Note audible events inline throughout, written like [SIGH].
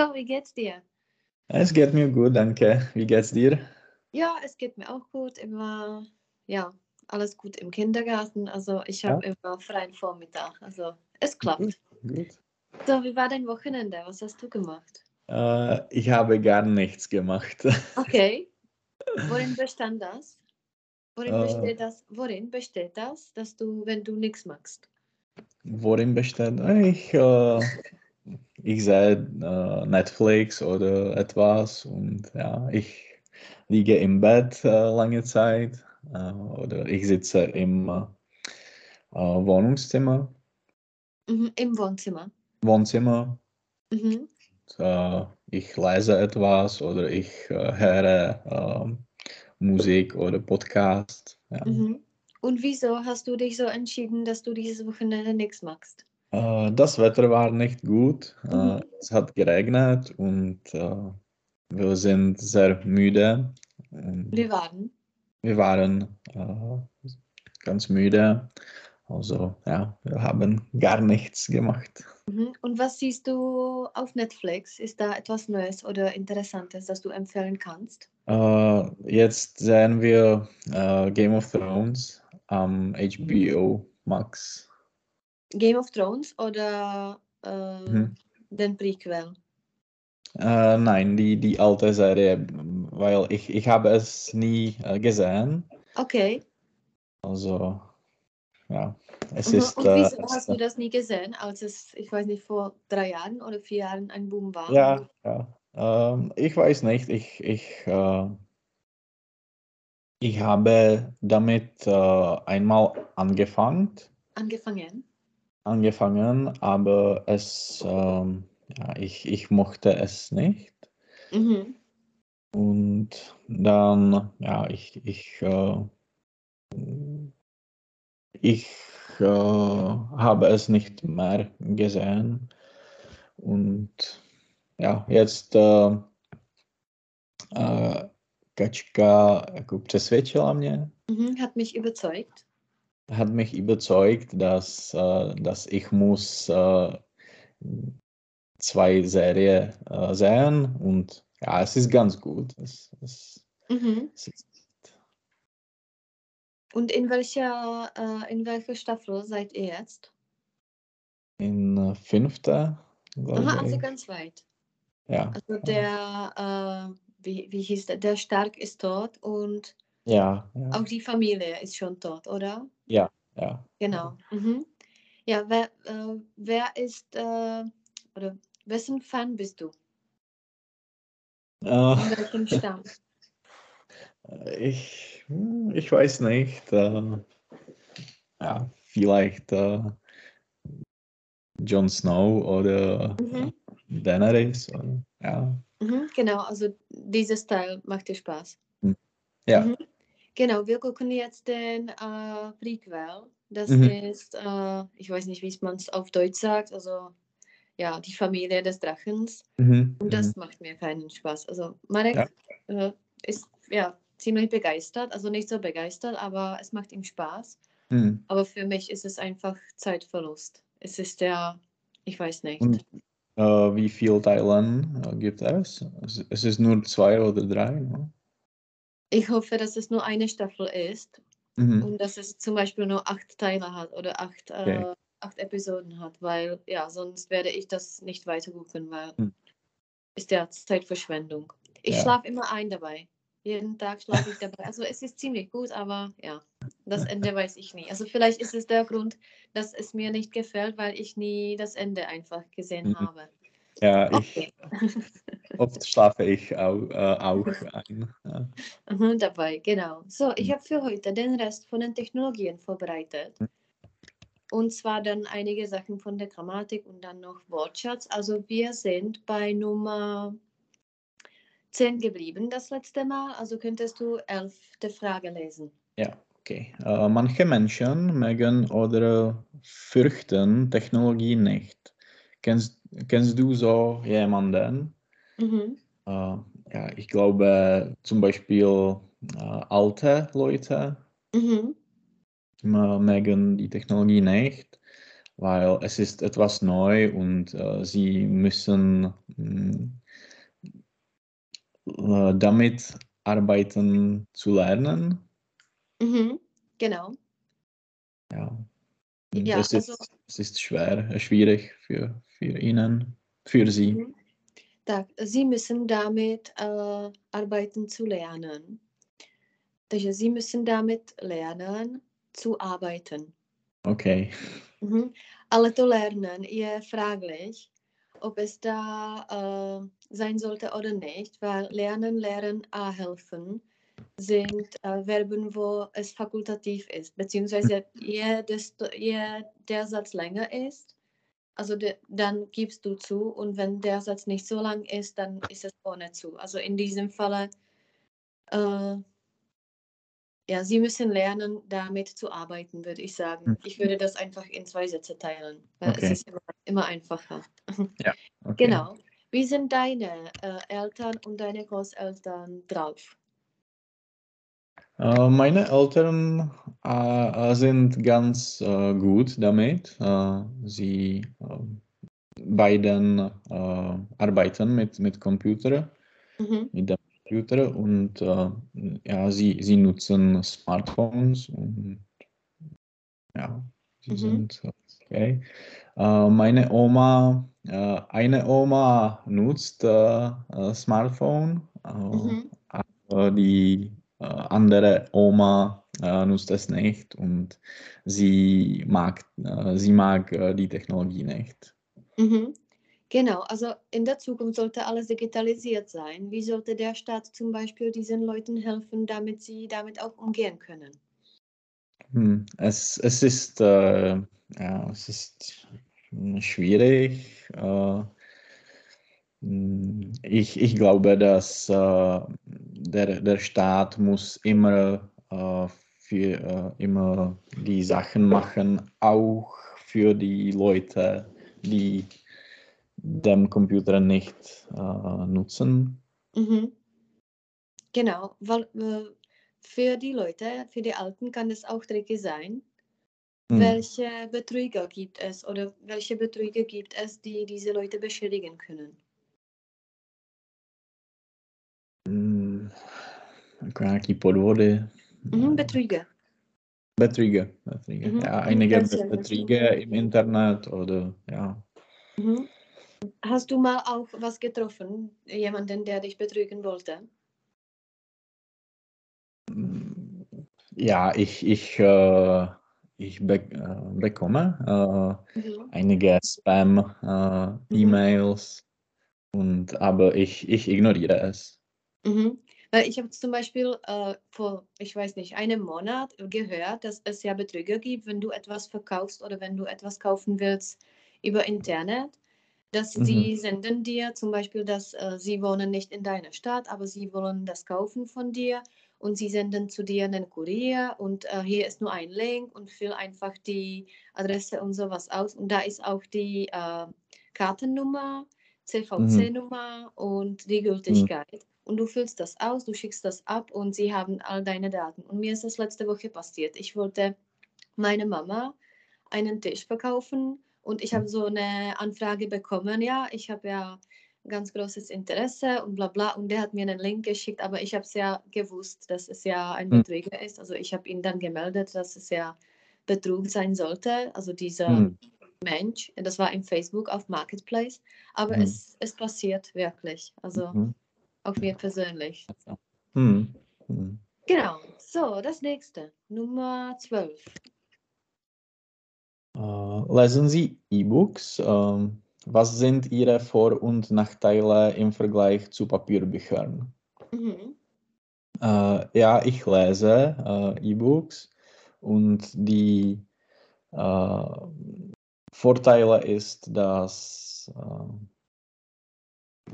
So, wie geht's dir? Es geht mir gut, danke. Wie geht's dir? Ja, es geht mir auch gut. Immer, ja, alles gut im Kindergarten. Also ich habe Ja. immer freien Vormittag. Also es klappt. Gut, gut. So, wie war dein Wochenende? Was hast du gemacht? Äh, ich habe gar nichts gemacht. Okay. [LAUGHS] Worin bestand das? Worin Äh. besteht das? Worin besteht das, dass du, wenn du nichts machst? Worin besteht? Ich, äh, ich sehe äh, Netflix oder etwas und ja, ich liege im Bett äh, lange Zeit äh, oder ich sitze im äh, äh, Wohnungszimmer, Mhm, Im Wohnzimmer. Wohnzimmer. Mhm. Äh, ich lese etwas oder ich äh, höre Musik oder Podcast. Ja. Mhm. Und wieso hast du dich so entschieden, dass du dieses Wochenende nichts machst? Äh, das Wetter war nicht gut. Äh, Mhm. es hat geregnet und äh, wir sind sehr müde. Wir waren. wir waren ganz müde. Also ja, wir haben gar nichts gemacht. Mhm. Und was siehst du auf Netflix? Ist da etwas Neues oder Interessantes, das du empfehlen kannst? Jetzt sehen wir Game of Thrones am HBO Max. Game of Thrones oder äh, Mhm. den Prequel? Äh, nein, die, die alte Serie, weil ich, ich habe es nie äh, gesehen. Okay. Also, ja, es Mhm. ist. Und äh, wieso es- hast du das nie gesehen, als es, ich weiß nicht, vor drei Jahren oder vier Jahren ein Boom war? ja, ja. Ähm, ich weiß nicht, ich, ich, äh, ich habe damit äh, einmal angefangen, Angefangen? Angefangen, aber es, ähm, ja, ich, ich mochte es nicht. Mhm. Und dann, ja, ich, ich, äh, ich äh, habe es nicht mehr gesehen. Und ja, jetzt äh, äh, Kačka jako přesvědčila mě, Mhm. Hat mich überzeugt. Hat mich überzeugt, dass, äh, dass ich muss äh, zwei Serien äh, sehen und ja, es ist ganz gut. Es, es, Mhm. es ist Und in welcher, äh, in welcher Staffel seid ihr jetzt? in äh, fünfte, glaube Aha, also ich. ganz weit. Ja, Also der, äh, wie, wie hieß der? Der Stark ist tot und ja, ja, auch die Familie ist schon tot, oder? ja. Genau. Mhm. Ja, wer, äh, wer ist, äh, oder wessen Fan bist du? Äh, In welchem Stamm? [LAUGHS] ich, hm, ich weiß nicht. Äh, ja, vielleicht äh, Jon Snow oder Mhm. Daenerys. Oder, ja. Mhm, genau, also dieses Teil macht dir Spaß. Ja. Mhm. Genau, wir gucken jetzt den äh, Prequel. Das Mhm. ist, äh, ich weiß nicht, wie man es auf Deutsch sagt, also ja, die Familie des Drachens. Mhm. Und das macht mir keinen Spaß. Also Marek Ja. äh, ist ja ziemlich begeistert, also nicht so begeistert, aber es macht ihm Spaß. Mhm. Aber für mich ist es einfach Zeitverlust. Es ist ja, ich weiß nicht. Und äh, wie viele Teilen äh, gibt es? es? Es ist nur zwei oder drei. Ne? Ich hoffe, dass es nur eine Staffel ist Mhm. und dass es zum Beispiel nur acht Teile hat oder acht, Okay. äh, acht Episoden hat, weil ja, sonst werde ich das nicht weiter gucken, weil Hm. ist ja Zeitverschwendung. Ich Ja. schlafe immer ein dabei. Jeden Tag schlafe ich dabei. Also es ist ziemlich gut, aber ja, das Ende [LAUGHS] weiß ich nie. Also vielleicht ist es der Grund, dass es mir nicht gefällt, weil ich nie das Ende einfach gesehen Mhm. habe. Ja, ich, Okay. [LAUGHS] oft schlafe ich auch, äh, auch ein. Ja. Mhm, dabei, genau. So, ich Mhm. habe für heute den Rest von den Technologien vorbereitet. Mhm. Und zwar dann einige Sachen von der Grammatik und dann noch Wortschatz. Also wir sind bei Nummer 10 geblieben das letzte Mal. Also könntest du elfte Frage lesen. Ja, okay. Äh, manche Menschen mögen oder fürchten Technologie nicht. Kennst, kennst du so jemanden? Mhm. Äh, ja, ich glaube zum Beispiel äh, alte Leute Mhm. mögen die Technologie nicht. weil es ist etwas neu und äh, sie müssen mh, äh, damit arbeiten zu lernen. Mhm. Genau. Ja. Ja, es, also ist, es ist schwer, äh, schwierig für, für ihnen, für sie. mhm. sie müssen damit äh, arbeiten zu lernen. Takže sie müssen damit lernen zu arbeiten. Okay. Mhm. Ale to Lernen je fraglich, ob es da äh, sein sollte oder nicht, weil Lernen, Lehren, A helfen sind äh, Verben, wo es fakultativ ist, beziehungsweise je, desto, je der Satz länger ist, also de, dann gibst du zu und wenn der Satz nicht so lang ist, dann ist es ohne zu. Also in diesem Falle, äh, ja, Sie müssen lernen, damit zu arbeiten, würde ich sagen. Hm. Ich würde das einfach in zwei Sätze teilen, weil Okay. es ist immer, immer einfacher. [LAUGHS] okay. Genau. Wie sind deine äh, Eltern und deine Großeltern drauf? Äh, meine Eltern äh, sind ganz äh, gut damit. Äh, sie äh, beiden äh, arbeiten mit, mit Computer, Mhm. mit dem Computer und äh, ja, sie, sie nutzen Smartphones und ja, sie Mhm. sind okay. Äh, meine Oma, äh, eine Oma nutzt äh, äh, Smartphone, äh, Mhm. aber die äh, andere Oma äh, nutzt es nicht und sie mag, äh, sie mag äh, die Technologie nicht. Mhm. Genau, also in der Zukunft sollte alles digitalisiert sein. Wie sollte der Staat zum Beispiel diesen Leuten helfen, damit sie damit auch umgehen können? Hm, Es, es ist, äh, ja, es ist schwierig. Äh, ich, ich glaube, dass äh, der, der Staat muss immer, äh, für, äh, immer die Sachen machen, auch für die Leute, die den Computer nicht äh, nutzen. Mhm. Genau, weil äh, für die Leute, für die Alten kann es auch tricky sein. Hm. Welche Betrüger gibt es oder welche Betrüger gibt es, die diese Leute beschädigen können? Nějaký podvody. Mhm, äh, Betrüger. Betrüger, Betrüger. Mhm. Ja, einige? Betrüger im Internet oder ja. Mhm. Hast du mal auch was getroffen, jemanden, der dich betrügen wollte? Mm, Ja, ich, ich, äh, ich be äh, bekomme äh, Mhm. einige Spam-E-Mails und aber ich, ich ignoriere es. Mhm. Weil ich habe zum Beispiel äh, vor, ich weiß nicht, einem Monat gehört, dass es ja Betrüger gibt, wenn du etwas verkaufst oder wenn du etwas kaufen willst über Internet, dass Mhm. sie senden dir zum Beispiel, dass äh, sie wohnen nicht in deiner Stadt, aber sie wollen das kaufen von dir und sie senden zu dir einen Kurier und äh, hier ist nur ein Link und füll einfach die Adresse und sowas aus und da ist auch die äh, Kartennummer, CVC-Nummer und die Gültigkeit. Und du füllst das aus, du schickst das ab und sie haben all deine Daten. Und mir ist das letzte Woche passiert. Ich wollte meiner Mama einen Tisch verkaufen und ich habe so eine Anfrage bekommen. Ja, ich habe ja ganz großes Interesse und bla bla. Und der hat mir einen Link geschickt, aber ich habe es ja gewusst, dass es ja ein Hm. Betrüger ist. Also ich habe ihn dann gemeldet, dass es ja Betrug sein sollte. Also dieser Hm. Mensch, das war im Facebook auf Marketplace. Aber Mhm. es, es passiert wirklich. Also Auch mir persönlich. Hm. Hm. Genau. So, das nächste. Nummer 12. Äh, lesen Sie E-Books? Ähm, was sind Ihre Vor- und Nachteile im Vergleich zu Papierbüchern? Mhm. Äh, ja, ich lese äh, E-Books und die Vorteile ist, dass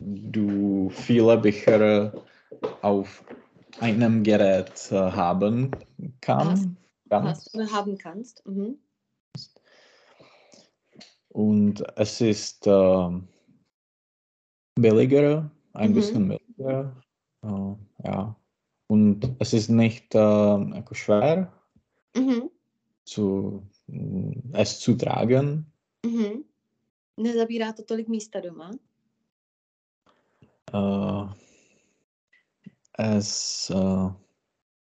du viele Bücher auf einem Gerät äh, haben kann, Hast kannst. oder haben kannst. Mhm. Und es ist äh, billiger, ein Mhm. bisschen billiger. Äh, ja. Und es ist nicht äh, schwer, Mhm. zu, mm, es zu tragen. Mhm. Nezabírá to tolik místa doma? Äh, es, äh,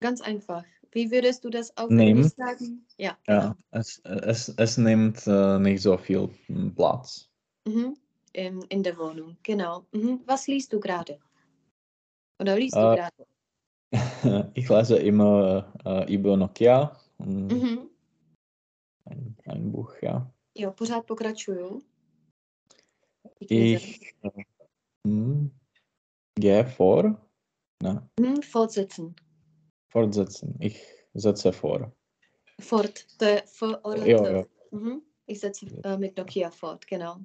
Ganz einfach. Wie würdest du das auf. Englisch sagen? Ja, genau. ja, es, es, es nimmt äh, nicht so viel mm, Platz. Mhm. In, in der Wohnung, genau. Mhm. Was liest du gerade? Oder liest du gerade? [LAUGHS] Ich lese immer äh, über Nokia Mhm. ein, ein Buch, ja. Jo, pořád pokračuju. Knize. Ich äh, hm, gehe vor, ne. Fortsetzen. fortsetzen. Ich setze vor. Fort. Je for oder to. jo. Mhm. Ich setze äh, mit Nokia fort, genau.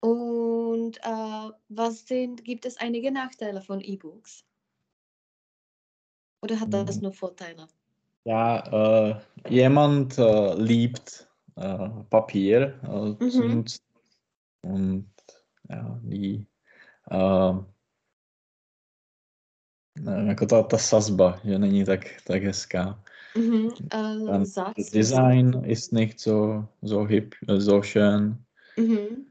Und äh, was sind, gibt es einige Nachteile von E-Books? Oder hat das Mhm. nur Vorteile? Ja, äh, jemand äh, liebt äh, Papier äh, Mhm. und ja, die äh, nevím, jako ta, ta sazba, že není tak, tak hezká. Dann Satz. das Design ist nicht so, so hip, so schön. Mhm.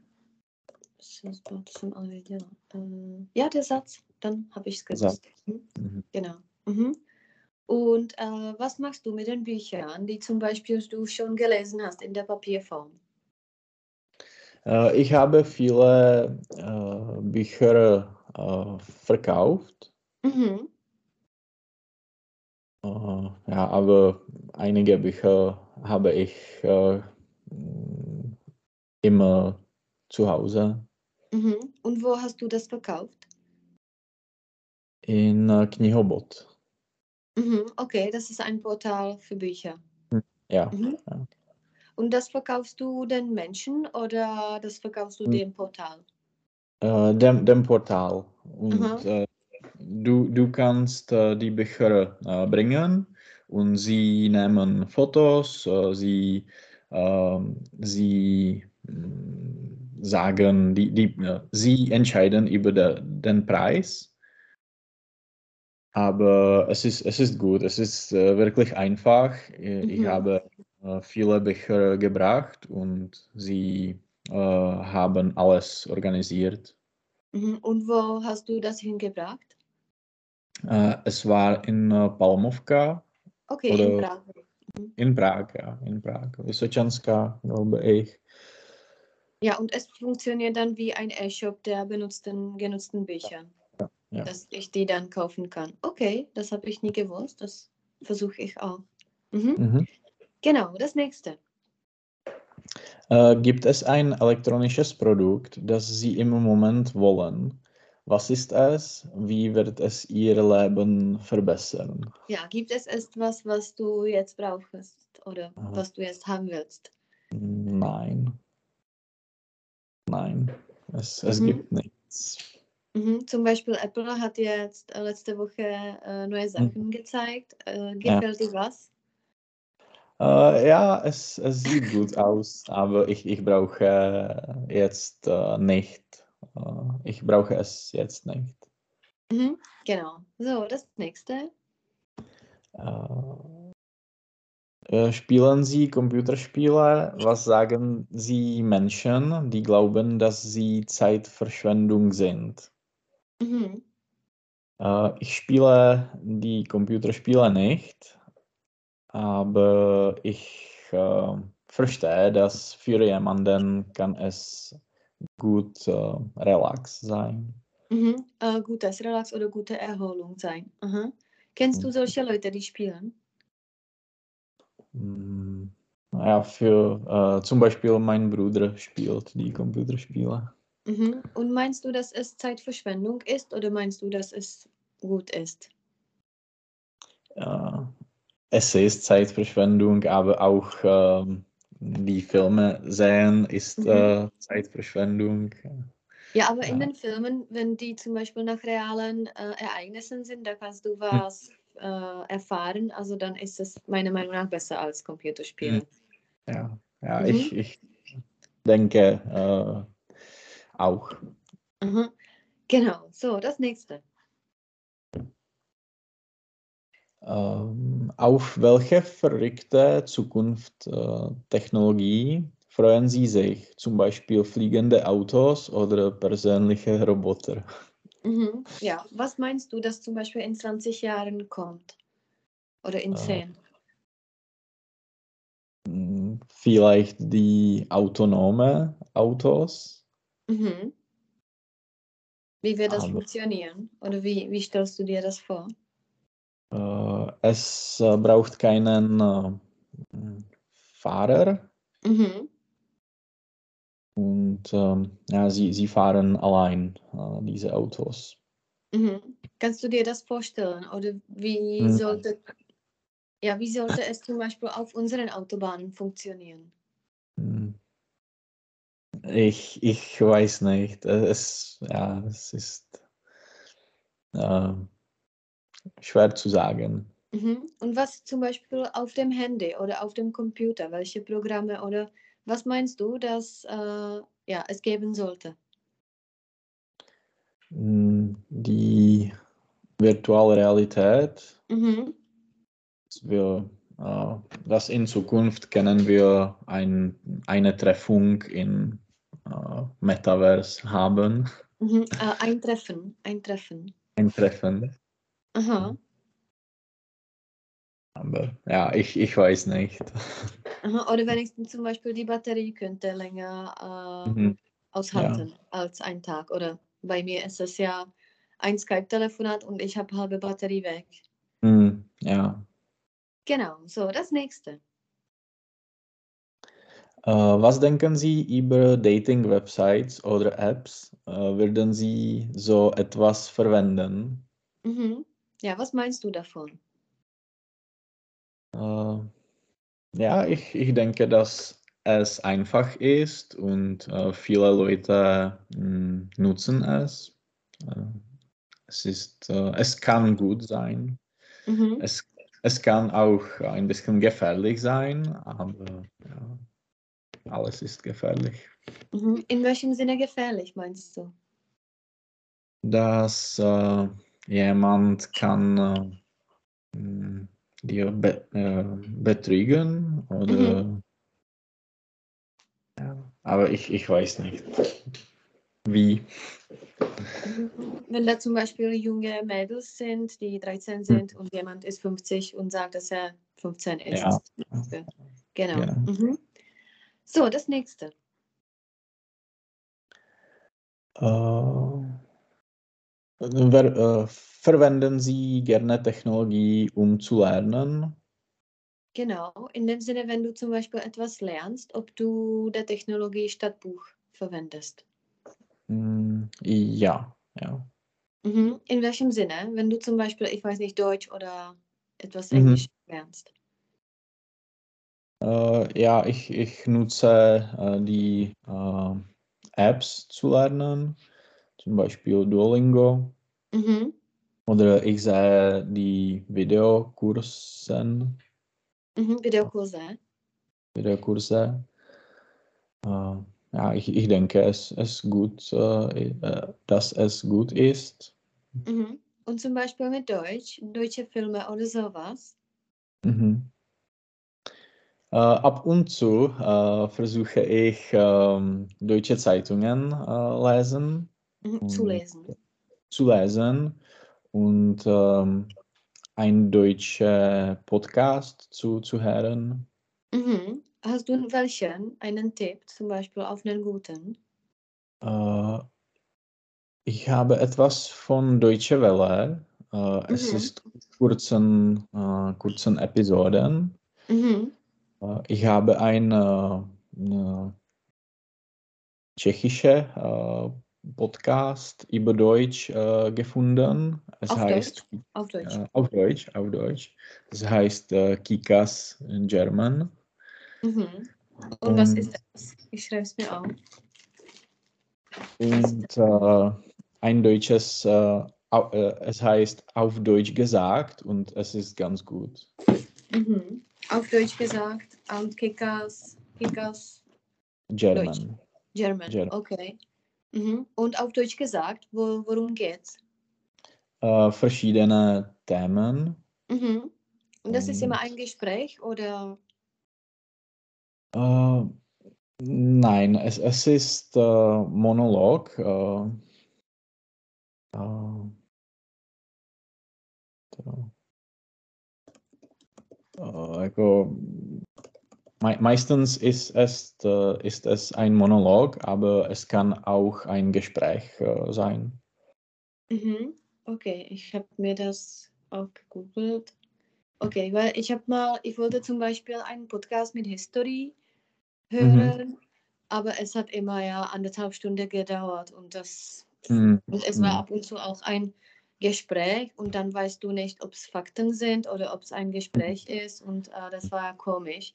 Das das schon alle věděla. Äh, ja, der Satz. Dann habe ich es gewusst. Mhm. Genau. Mhm. Und äh, was machst du mit den Büchern, die zum Beispiel du schon gelesen hast in der Papierform? Äh, ich habe viele äh, Bücher verkauft. Mhm. Äh, ja, aber einige Bücher habe ich äh, mm, immer zu Hause Mhm. Und wo hast du das verkauft? in äh, Knihobot. Mhm. Okay, das ist ein Portal für Bücher. Ja, Mhm. Ja. Und das verkaufst du den Menschen oder das verkaufst du Hm. dem Portal? äh, dem, dem Portal. Und Aha. Du, du kannst äh, die Bücher äh, bringen und sie nehmen Fotos, äh, sie, ähm, sie mm, sagen, die, die, sie entscheiden über de, den Preis. Aber es ist, es ist gut, es ist wirklich einfach. Ich Mhm. habe viele Bücher gebracht und sie äh, haben alles organisiert. Mhm. Und wo hast du das hingebracht? Äh, es war in äh, Palmovka, Okay, in Prag. in Prag, ja, in Prag. Vysočanská, glaube ich. Ja, und es funktioniert dann wie ein E-Shop der benutzten, genutzten Bücher. ja. Dass ich die dann kaufen kann. Okay, das habe ich nie gewusst. Das versuche ich auch. Mhm. Mhm. Genau, das nächste. Äh, gibt es ein elektronisches Produkt, das Sie im Moment wollen? Was ist es? Wie wird es Ihr Leben verbessern? Ja, gibt es etwas, was du jetzt brauchst oder Aha. was du jetzt haben willst? Nein. Nein, es, es Mhm. gibt nichts. Mhm. Zum Beispiel Apple hat jetzt äh, letzte Woche äh, neue Sachen gezeigt. Äh, Mhm. Ja. gefällt dir was? Äh, ja, es, es sieht gut aus, aber ich, ich brauche jetzt äh, nicht. Äh, ich brauche es jetzt nicht. Mhm. Genau. So, das nächste. Äh, äh, spielen Sie Computerspiele? Was sagen Sie Menschen, die glauben, dass sie Zeitverschwendung sind? Mhm. Äh, ich spiele die Computerspiele nicht, aber ich äh, verstehe, dass für jemanden kann es gut äh, relax sein. Mhm. Äh, gutes Relax oder gute Erholung sein. Aha. Kennst du Mhm. solche Leute, die spielen? Ja, für äh, zum Beispiel mein Bruder spielt die Computerspiele. Mhm. Und meinst du, dass es Zeitverschwendung ist oder meinst du, dass es gut ist? Äh, es ist Zeitverschwendung, aber auch ähm, die Filme sehen ist Mhm. äh, Zeitverschwendung. Ja, aber in Ja. den Filmen, wenn die zum Beispiel nach realen äh, Ereignissen sind, da kannst du was äh, erfahren. Also dann ist es meiner Meinung nach besser als Computerspiele. Ja, ja Mhm. ich, ich denke äh, auch. Aha. Genau, so, das nächste. Auf welche verrückte Zukunft äh, Technologie freuen Sie sich? Zum Beispiel fliegende Autos oder persönliche Roboter? Mhm. Ja, was meinst du, dass zum Beispiel in 20 Jahren kommt? Oder in Äh, 10? Hm, Vielleicht die autonome Autos, Mhm. Wie wird das aber funktionieren? Oder wie, wie stellst du dir das vor? Äh, es äh, braucht keinen äh, Fahrer Mhm. und ähm, ja, sie, sie fahren allein, äh, diese Autos. Mhm. Kannst du dir das vorstellen? Oder wie Hm, sollte, ja, wie sollte es zum Beispiel auf unseren Autobahnen funktionieren? hm, Ich, ich weiß nicht. Es, ja, es ist äh, schwer zu sagen. Mhm. Und was zum Beispiel auf dem Handy oder auf dem Computer? Welche Programme oder was meinst du, dass äh, ja, es geben sollte? Hm, Die virtuelle Realität, Mhm. dass wir, äh, dass in Zukunft können wir ein, eine Treffung in äh, Metaverse haben, Mhm. Äh, ein Treffen, ein Treffen. ein Treffen. Aha. Aber ja, ich, ich weiß nicht. Aha. Oder wenigstens zum Beispiel die Batterie könnte länger äh, Mhm. Ja, aushalten als ein Tag. Oder bei mir ist es ja ein Skype-Telefonat und ich habe halbe Batterie weg. Hm, ja. Genau, so das nächste. Äh, was denken Sie über Dating-Websites oder Apps? Äh, würden Sie so etwas verwenden? Mhm. Ja, was meinst du davon? Äh, ja, ich, ich denke, dass es einfach ist und äh, viele Leute mh, nutzen es. Äh, es ist, äh, es kann gut sein. Mhm. Es, es kann auch ein bisschen gefährlich sein, aber ja, alles ist gefährlich. Mhm. In welchem Sinne gefährlich, meinst du? dass äh, jemand kann äh, dir be äh, betrügen oder Mhm. ja, aber ich, ich weiß nicht wie. Wenn da zum Beispiel junge Mädels sind, die 13 Hm, sind und jemand ist 50 und sagt, dass er 15 ist. Ja, Genau. genau. Mhm. So, das nächste. Äh, verwenden Sie gerne Technologie, um zu lernen? Genau. In dem Sinne, wenn du zum Beispiel etwas lernst, ob du der Technologie statt Buch verwendest. Hm, ja, ja. Mhm. In welchem Sinne? Wenn du zum Beispiel, ich weiß nicht, Deutsch oder etwas Mhm. Englisch lernst. Äh, ja, ich, ich nutze äh, die äh, Apps zu lernen, zum Beispiel Duolingo. Mhm. Oder ich sehe die Videokursen, Mhm. Videokurse. Videokurse. Äh, ja, ich, ich denke, es ist gut, äh, äh, dass es gut ist. Mhm. Und zum Beispiel mit Deutsch, deutsche Filme oder sowas. Mhm. Äh, ab und zu äh, versuche ich ähm, deutsche Zeitungen äh, lesen Mhm. Zu lesen. zu lesen und ähm, ein deutscher Podcast zu, zu hören. Mhm. Hast du welchen? Einen Tipp, zum Beispiel auf einen guten? Äh, ich habe etwas von Deutsche Welle. Äh, es Mhm. ist kurzen, äh, kurzen Episoden. Mhm. Äh, ich habe eine, eine tschechische äh, Podcast über Deutsch äh, gefunden. Es Auf heißt Deutsch? Auf Deutsch. äh, auf Deutsch, auf Deutsch. Es heißt äh, Kikas in German. Mhm. Und was ist Und, das? Ich schreibe es mir auf. und äh, ein deutsches, äh, äh, es heißt auf Deutsch gesagt und es ist ganz gut. Mhm. Auf Deutsch gesagt. Und Kickers, Kickers, German. German. German. Okay. Mhm. Und auf Deutsch gesagt, wo, worum geht's? Äh, verschiedene Themen. Mhm. Und das ist immer Und- ein Gespräch oder? Äh, Nein, es, es ist äh, Monolog. Äh, äh, äh, jako, me meistens ist es, äh, ist es ein Monolog, aber es kann auch ein Gespräch äh, sein. Mhm. Okay, ich habe mir das auch gegoogelt. Okay, weil ich habe mal, ich wollte zum Beispiel einen Podcast mit History hören, mhm. aber es hat immer ja anderthalb Stunden gedauert und das mhm. und es war mhm. ab und zu auch ein Gespräch und dann weißt du nicht, ob es Fakten sind oder ob es ein Gespräch ist und äh, das war komisch.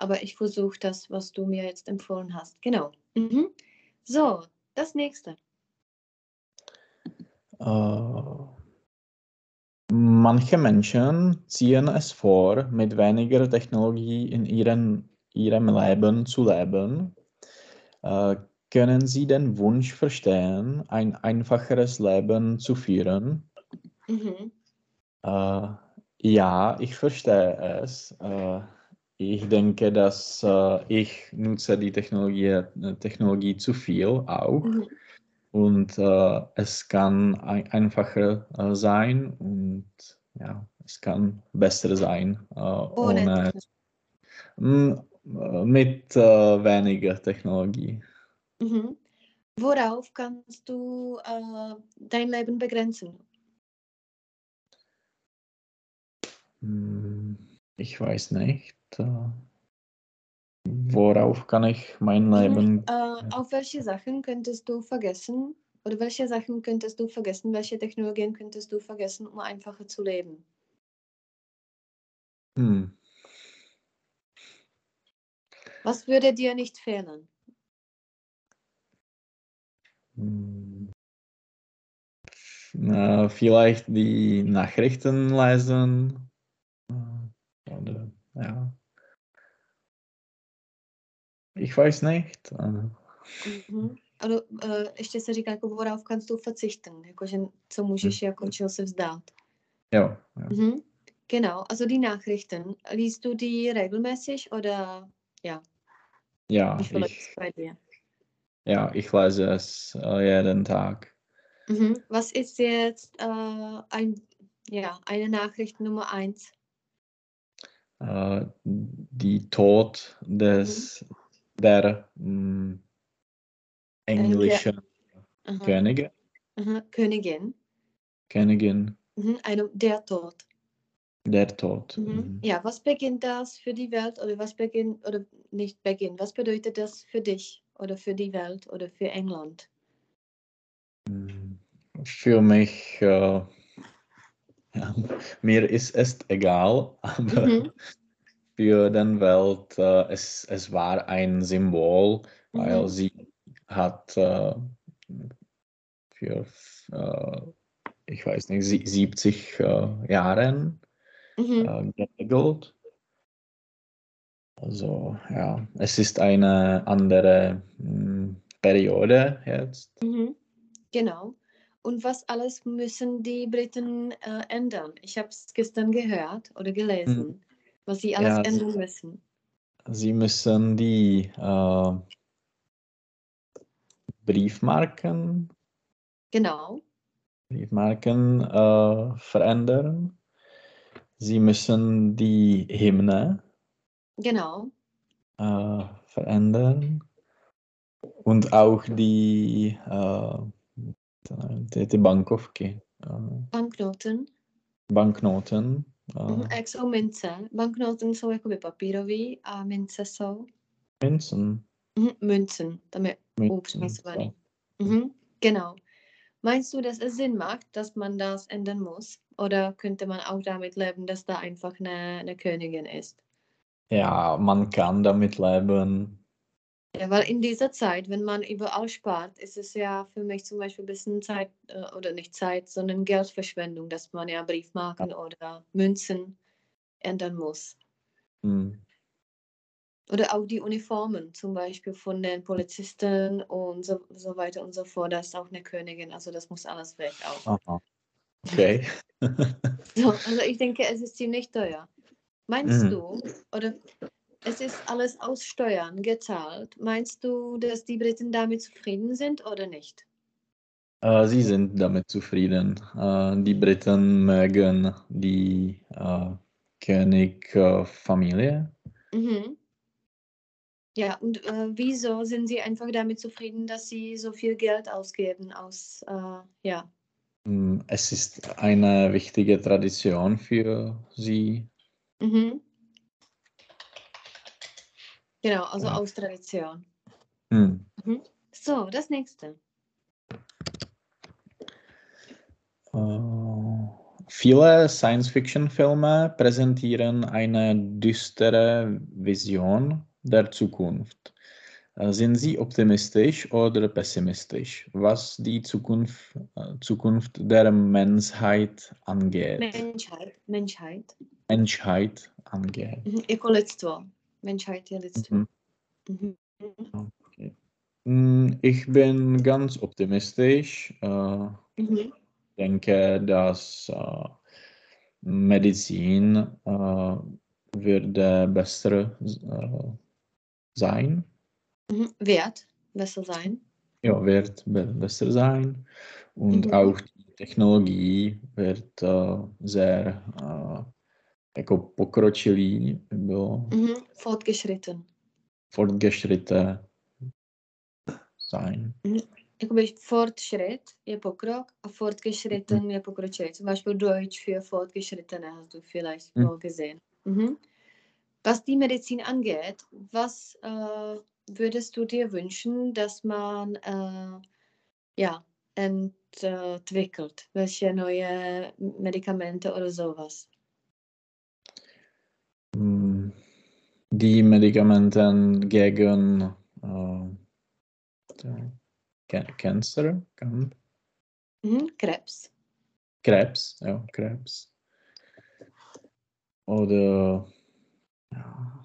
Aber ich versuche das, was du mir jetzt empfohlen hast. Genau. Mhm. So, das nächste. Uh, manche Menschen ziehen es vor, mit weniger Technologie in ihren, ihrem Leben zu leben. Uh, können Sie den Wunsch verstehen, ein einfacheres Leben zu führen? Mhm. Uh, ja, ich verstehe es. Ich denke, dass ich nutze die Technologie, Technologie zu viel auch. Mhm und äh, es kann ein, einfacher äh, sein und ja, es kann besser sein äh, ohne, ohne mit äh, weniger Technologie. Mhm. Worauf kannst du äh, dein Leben begrenzen? Hm, ich weiß nicht. Äh, Worauf kann ich mein. Leben. Äh, auf welche Sachen könntest du vergessen? Oder welche Sachen könntest du vergessen? Welche Technologien könntest du vergessen, um einfacher zu leben? Hm. Was würde dir nicht fehlen? Hm. Na, vielleicht die Nachrichten lesen. Oder ja. Ich weiß nicht. Mhm. Ale uh, ještě se říká, jako du verzichten, jakože co můžeš, mhm. jako čeho se vzdát. Jo. jo. Mhm. Genau, also die Nachrichten. Liest du die regelmäßig oder ja? Ja, ich, bei dir? ja, ich lese es uh, jeden Tag. Mhm. Was ist jetzt uh, ein, ja, eine Nachricht Nummer eins? Uh, die Tod des mhm der mh, mm, englische äh, Könige. Aha, Königin. Königin. Mhm, eine, der Tod. Der Tod. Mhm. Mhm. Ja, was beginnt das für die Welt oder was beginnt oder nicht beginnt? Was bedeutet das für dich oder für die Welt oder für England? Mm, für mich, äh, [LAUGHS] ja, mir ist es egal, aber mhm für den Welt. Äh, es, es war ein Symbol, mhm. weil sie hat äh, für, äh, ich weiß nicht, 70 äh, Jahren mhm. Geregelt. Also ja, es ist eine andere mh, hm, Periode jetzt. Mhm. Genau. Und was alles müssen die Briten äh, ändern? Ich habe es gestern gehört oder gelesen. Was sie alles ja, ändern müssen. Sie müssen die äh, Briefmarken. Genau. Briefmarken äh, verändern. Sie müssen die Hymne. Genau. Äh, verändern. Und auch die, äh, die, die. Äh, Banknoten. Banknoten. Uh, a jak jsou mince? Banknoty jsou jakoby papírový a mince jsou? Münzen. Mhm, Münzen, tam je upřesňovaný. Mhm, genau. Meinst du, dass es Sinn macht, dass man das ändern muss? Oder könnte man auch damit leben, dass da einfach eine, eine Königin ist? Ja, man kann damit leben. Ja, weil in dieser Zeit, wenn man überall spart, ist es ja für mich zum Beispiel ein bisschen Zeit, äh, oder nicht Zeit, sondern Geldverschwendung, dass man ja Briefmarken oder Münzen ändern muss. Mhm. Oder auch die Uniformen, zum Beispiel von den Polizisten und so, so weiter und so fort. Da ist auch eine Königin, also das muss alles weg auch. Aha. Okay. [LAUGHS] so, also ich denke, es ist ziemlich teuer. Meinst mhm. du, oder es ist alles aus Steuern gezahlt. Meinst du, dass die Briten damit zufrieden sind oder nicht? Äh, sie sind damit zufrieden. Äh, die Briten mögen die äh, Königfamilie. Mhm. Ja, und äh, wieso sind Sie einfach damit zufrieden, dass Sie so viel Geld ausgeben aus, äh, ja. Hm, es ist eine wichtige Tradition für sie. Mhm. Genau, also Ja. aus Tradition. Hm. Mhm. So, das nächste. Äh, viele Science-Fiction-Filme präsentieren eine düstere Vision der Zukunft. Äh, Sind Sie optimistisch oder pessimistisch, was die Zukunft, äh, Zukunft der Menschheit angeht? Menschheit. Menschheit. Menschheit angeht. Mhm. Jako lidstvo. Menschheit je lidstvo. Mhm. Mhm. Mm, Ich bin ganz optimistisch. Äh, Mhm. denke, dass äh, Medizin äh, würde besser sein. Mhm. Wert, besser sein. Ja, wird be besser sein. Und Mhm. auch die Technologie wird sehr jako pokročilý, bylo Mhm. Fortgeschritten. fortgeschritten sein. Jakoby Fortschritt je pokrok a Fortgeschritten je pokročilý. Zum Beispiel Deutsch für Fortgeschrittene hast du vielleicht Mhm. mal gesehen. Mhm. Was die Medizin angeht, was äh, würdest du dir wünschen, dass man äh, ja, entwickelt? Welche neue Medikamente oder sowas? Die Medikamenten gegen äh, Cancer, Mhm. Krebs. Krebs, ja, Krebs. Oder ja,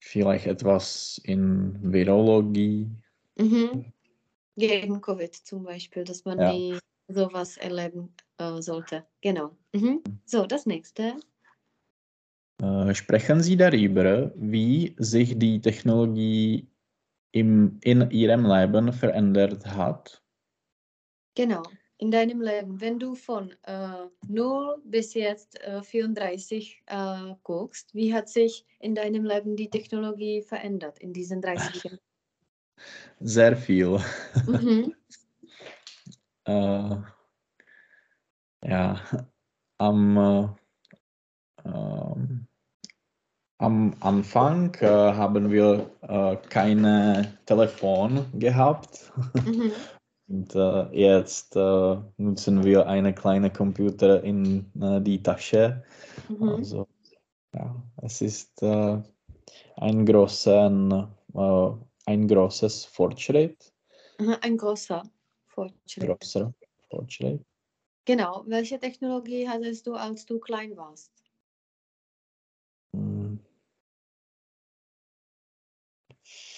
vielleicht etwas in Virologie. Mhm. Gegen Covid zum Beispiel, dass man Ja. nie sowas erleben äh, sollte. Genau. Mhm. So, das nächste. Äh, sprechen Sie darüber, wie sich die Technologie im, in Ihrem Leben verändert hat? Genau. In deinem Leben, wenn du von äh, 0 bis jetzt äh, 34 äh, guckst, wie hat sich in deinem Leben die Technologie verändert in diesen 30 Jahren? Sehr viel. Mhm. Äh, [LAUGHS] ja, am, ähm, am Anfang äh, haben wir äh, keine Telefon gehabt. Mhm. Und äh, jetzt äh, nutzen wir eine kleine Computer in äh, die Tasche. Mhm. Also ja, es ist äh, ein, großen, äh, ein großes Fortschritt. Ein großer Fortschritt. Großer Fortschritt. Genau. Welche Technologie hattest du, als du klein warst?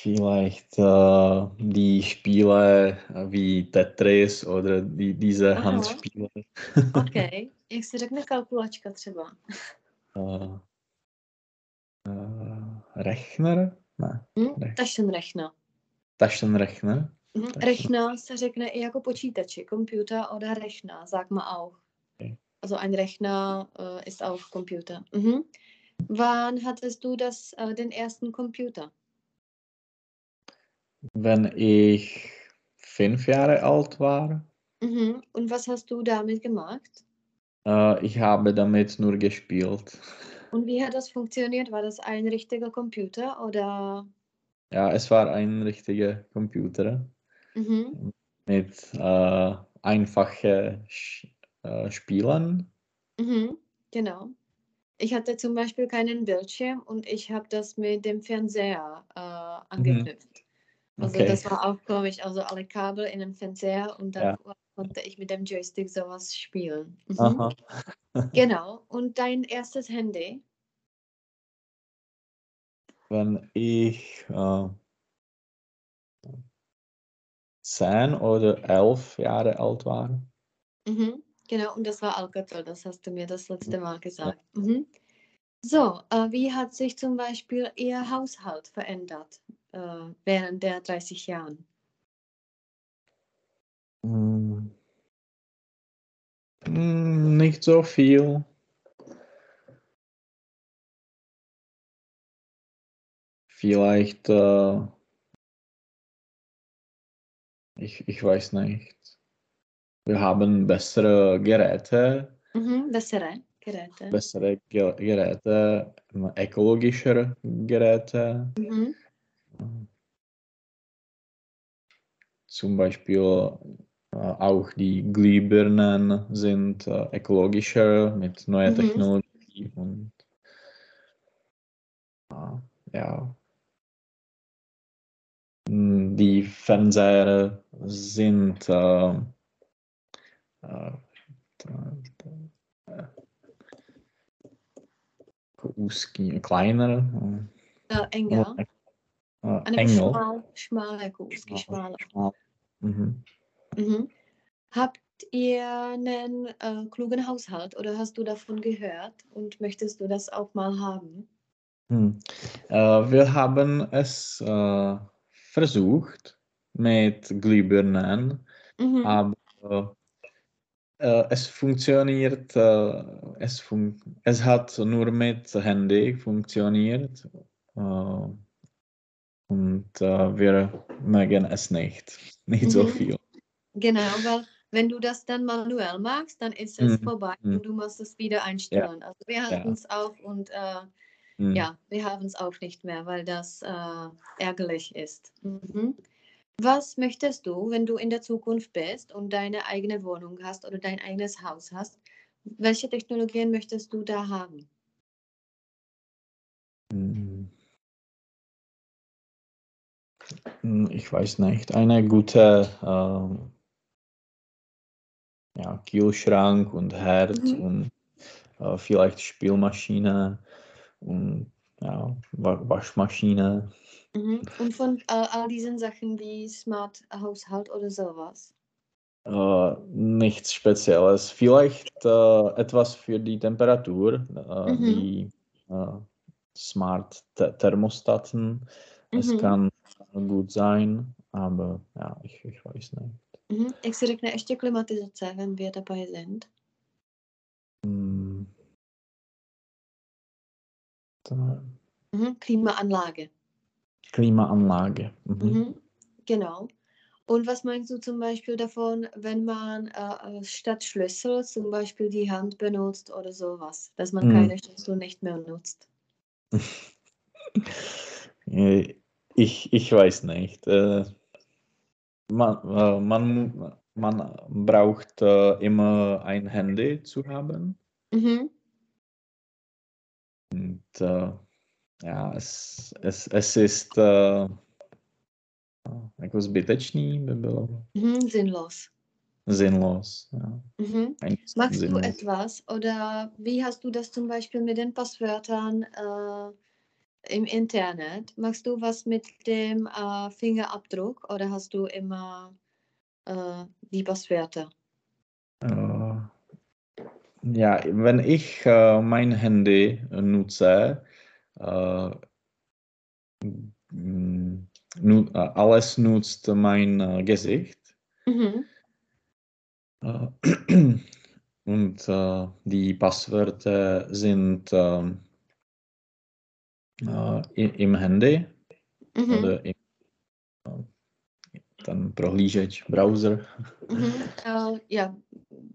Vielleicht äh, die Spiele wie Tetris oder die, diese Aha. Handspiele. OK. [LAUGHS] Jak si řekne kalkulačka třeba? Äh, äh, Rechner? Ne, Hm? Rech- Taschenrechner. Taschenrechner. Mhm. Rechner se řekne i jako počítači. Computer oder Rechner, sag mal auch. Okay. Also ein Rechner äh, ist auch Computer. Mhm. Wann hattest du das, äh, den ersten Computer? Wenn ich fünf Jahre alt war, Mhm. Und was hast du damit gemacht? äh, ich habe damit nur gespielt. Und wie hat das funktioniert? War das ein richtiger Computer oder? Ja, es war ein richtiger Computer Mhm. mit äh, einfachen Sch äh, Spielen. Mhm. Genau. Ich hatte zum Beispiel keinen Bildschirm und ich habe das mit dem Fernseher äh, angeknüpft. Also Okay. das war auch komisch. Also alle Kabel in dem Fernseher und dann Ja. konnte ich mit dem Joystick sowas spielen. Mhm. [LAUGHS] Genau. Und dein erstes Handy? Wenn ich äh, zehn oder elf Jahre alt war, Mhm. Genau. Und das war Alcatel. Das hast du mir das letzte Mal gesagt. Mhm. So, äh, wie hat sich zum Beispiel Ihr Haushalt verändert äh, während der 30 Jahren? Hm. Hm, Nicht so viel. Vielleicht, äh, ich, ich weiß nicht. Wir haben bessere Geräte, Mhm, bessere Geräte. bessere Ge Geräte, ökologischer Geräte. Mhm. Zum Beispiel auch die Glühbirnen sind ökologischer mit neuer Mhm. Technologie und ja. Mm, Die Fernseher sind äh, äh, úzký, kleiner, Äh, enger. äh, Eine Engel. schmal, schmale Kuski, schmaler. Schmal. Mhm. Mhm. Habt ihr einen äh, klugen Haushalt oder hast du davon gehört und möchtest du das auch mal haben? Hm. Äh, wir haben es äh, versucht mit Glühbirnen, Mhm. aber es funktioniert, äh, es, fun es hat nur mit Handy funktioniert äh, und äh, wir mögen es nicht, [LAUGHS] nicht so Mhm. viel. Genau, weil wenn du das dann manuell machst, dann ist es Mhm. vorbei Mhm. und du musst es wieder einstellen. Also wir halten es auf und äh, Hm. ja, wir haben es auch nicht mehr, weil das äh, ärgerlich ist. Mhm. Was möchtest du, wenn du in der Zukunft bist und deine eigene Wohnung hast oder dein eigenes Haus hast? Welche Technologien möchtest du da haben? Hm. Hm, Ich weiß nicht. Eine gute ähm, ja, Kühlschrank und Herd Mhm. und äh, vielleicht Spülmaschine und ja, Wa Waschmaschine. Mhm. Und von äh, all diesen Sachen wie Smart Haushalt oder sowas? Äh, nichts Spezielles. Vielleicht äh, etwas für die Temperatur, äh, Mhm. die äh, Smart Th Thermostaten. Es Mhm. kann gut sein, aber ja, ich, ich weiß nicht. Mhm. Se řekne ještě klimatizace, wenn wir dabei sind? Hm. Mhm. Klimaanlage. Klimaanlage. Mhm. Mhm. Genau. Und was meinst du zum Beispiel davon, wenn man äh, statt Schlüssel zum Beispiel die Hand benutzt oder sowas, dass man Mhm. keine Schlüssel nicht mehr nutzt? [LAUGHS] Äh, Ich, ich weiß nicht. Äh, Man, äh, man, man braucht äh, immer ein Handy zu haben. Mhm. Und äh, ja, es, es, es ist äh, jako zbytečný, by bylo Mhm. Sinnlos. sinnlos. Ja. Mhm. Machst du sinnlos. etwas oder wie hast du das zum Beispiel mit den Passwörtern äh, im Internet? Machst du was mit dem äh, Fingerabdruck oder hast du immer äh, die Passwörter? Äh, ja, wenn ich äh, mein Handy nutze, äh, nu, äh, alles nutzt mein äh, Gesicht. Mhm. Äh, [CLEARS THROAT] Und äh, die Passwörter sind ähm, äh, im Handy Mhm. oder im dann prohlížeč, Browser. Mhm. Äh, ja,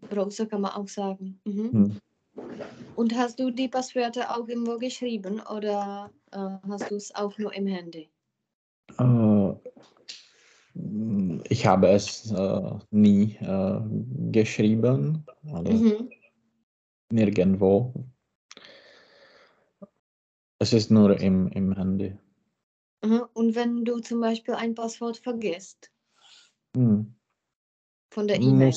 Browser kann man auch sagen. Mhm. Hm. Und hast du die Passwörter auch irgendwo geschrieben oder äh, hast du es auch nur im Handy? Äh, ich habe es äh, nie äh, geschrieben oder Mhm. nirgendwo. Es ist nur im, im Handy. Mhm. Und wenn du zum Beispiel ein Passwort vergisst Hm. von der E-Mail,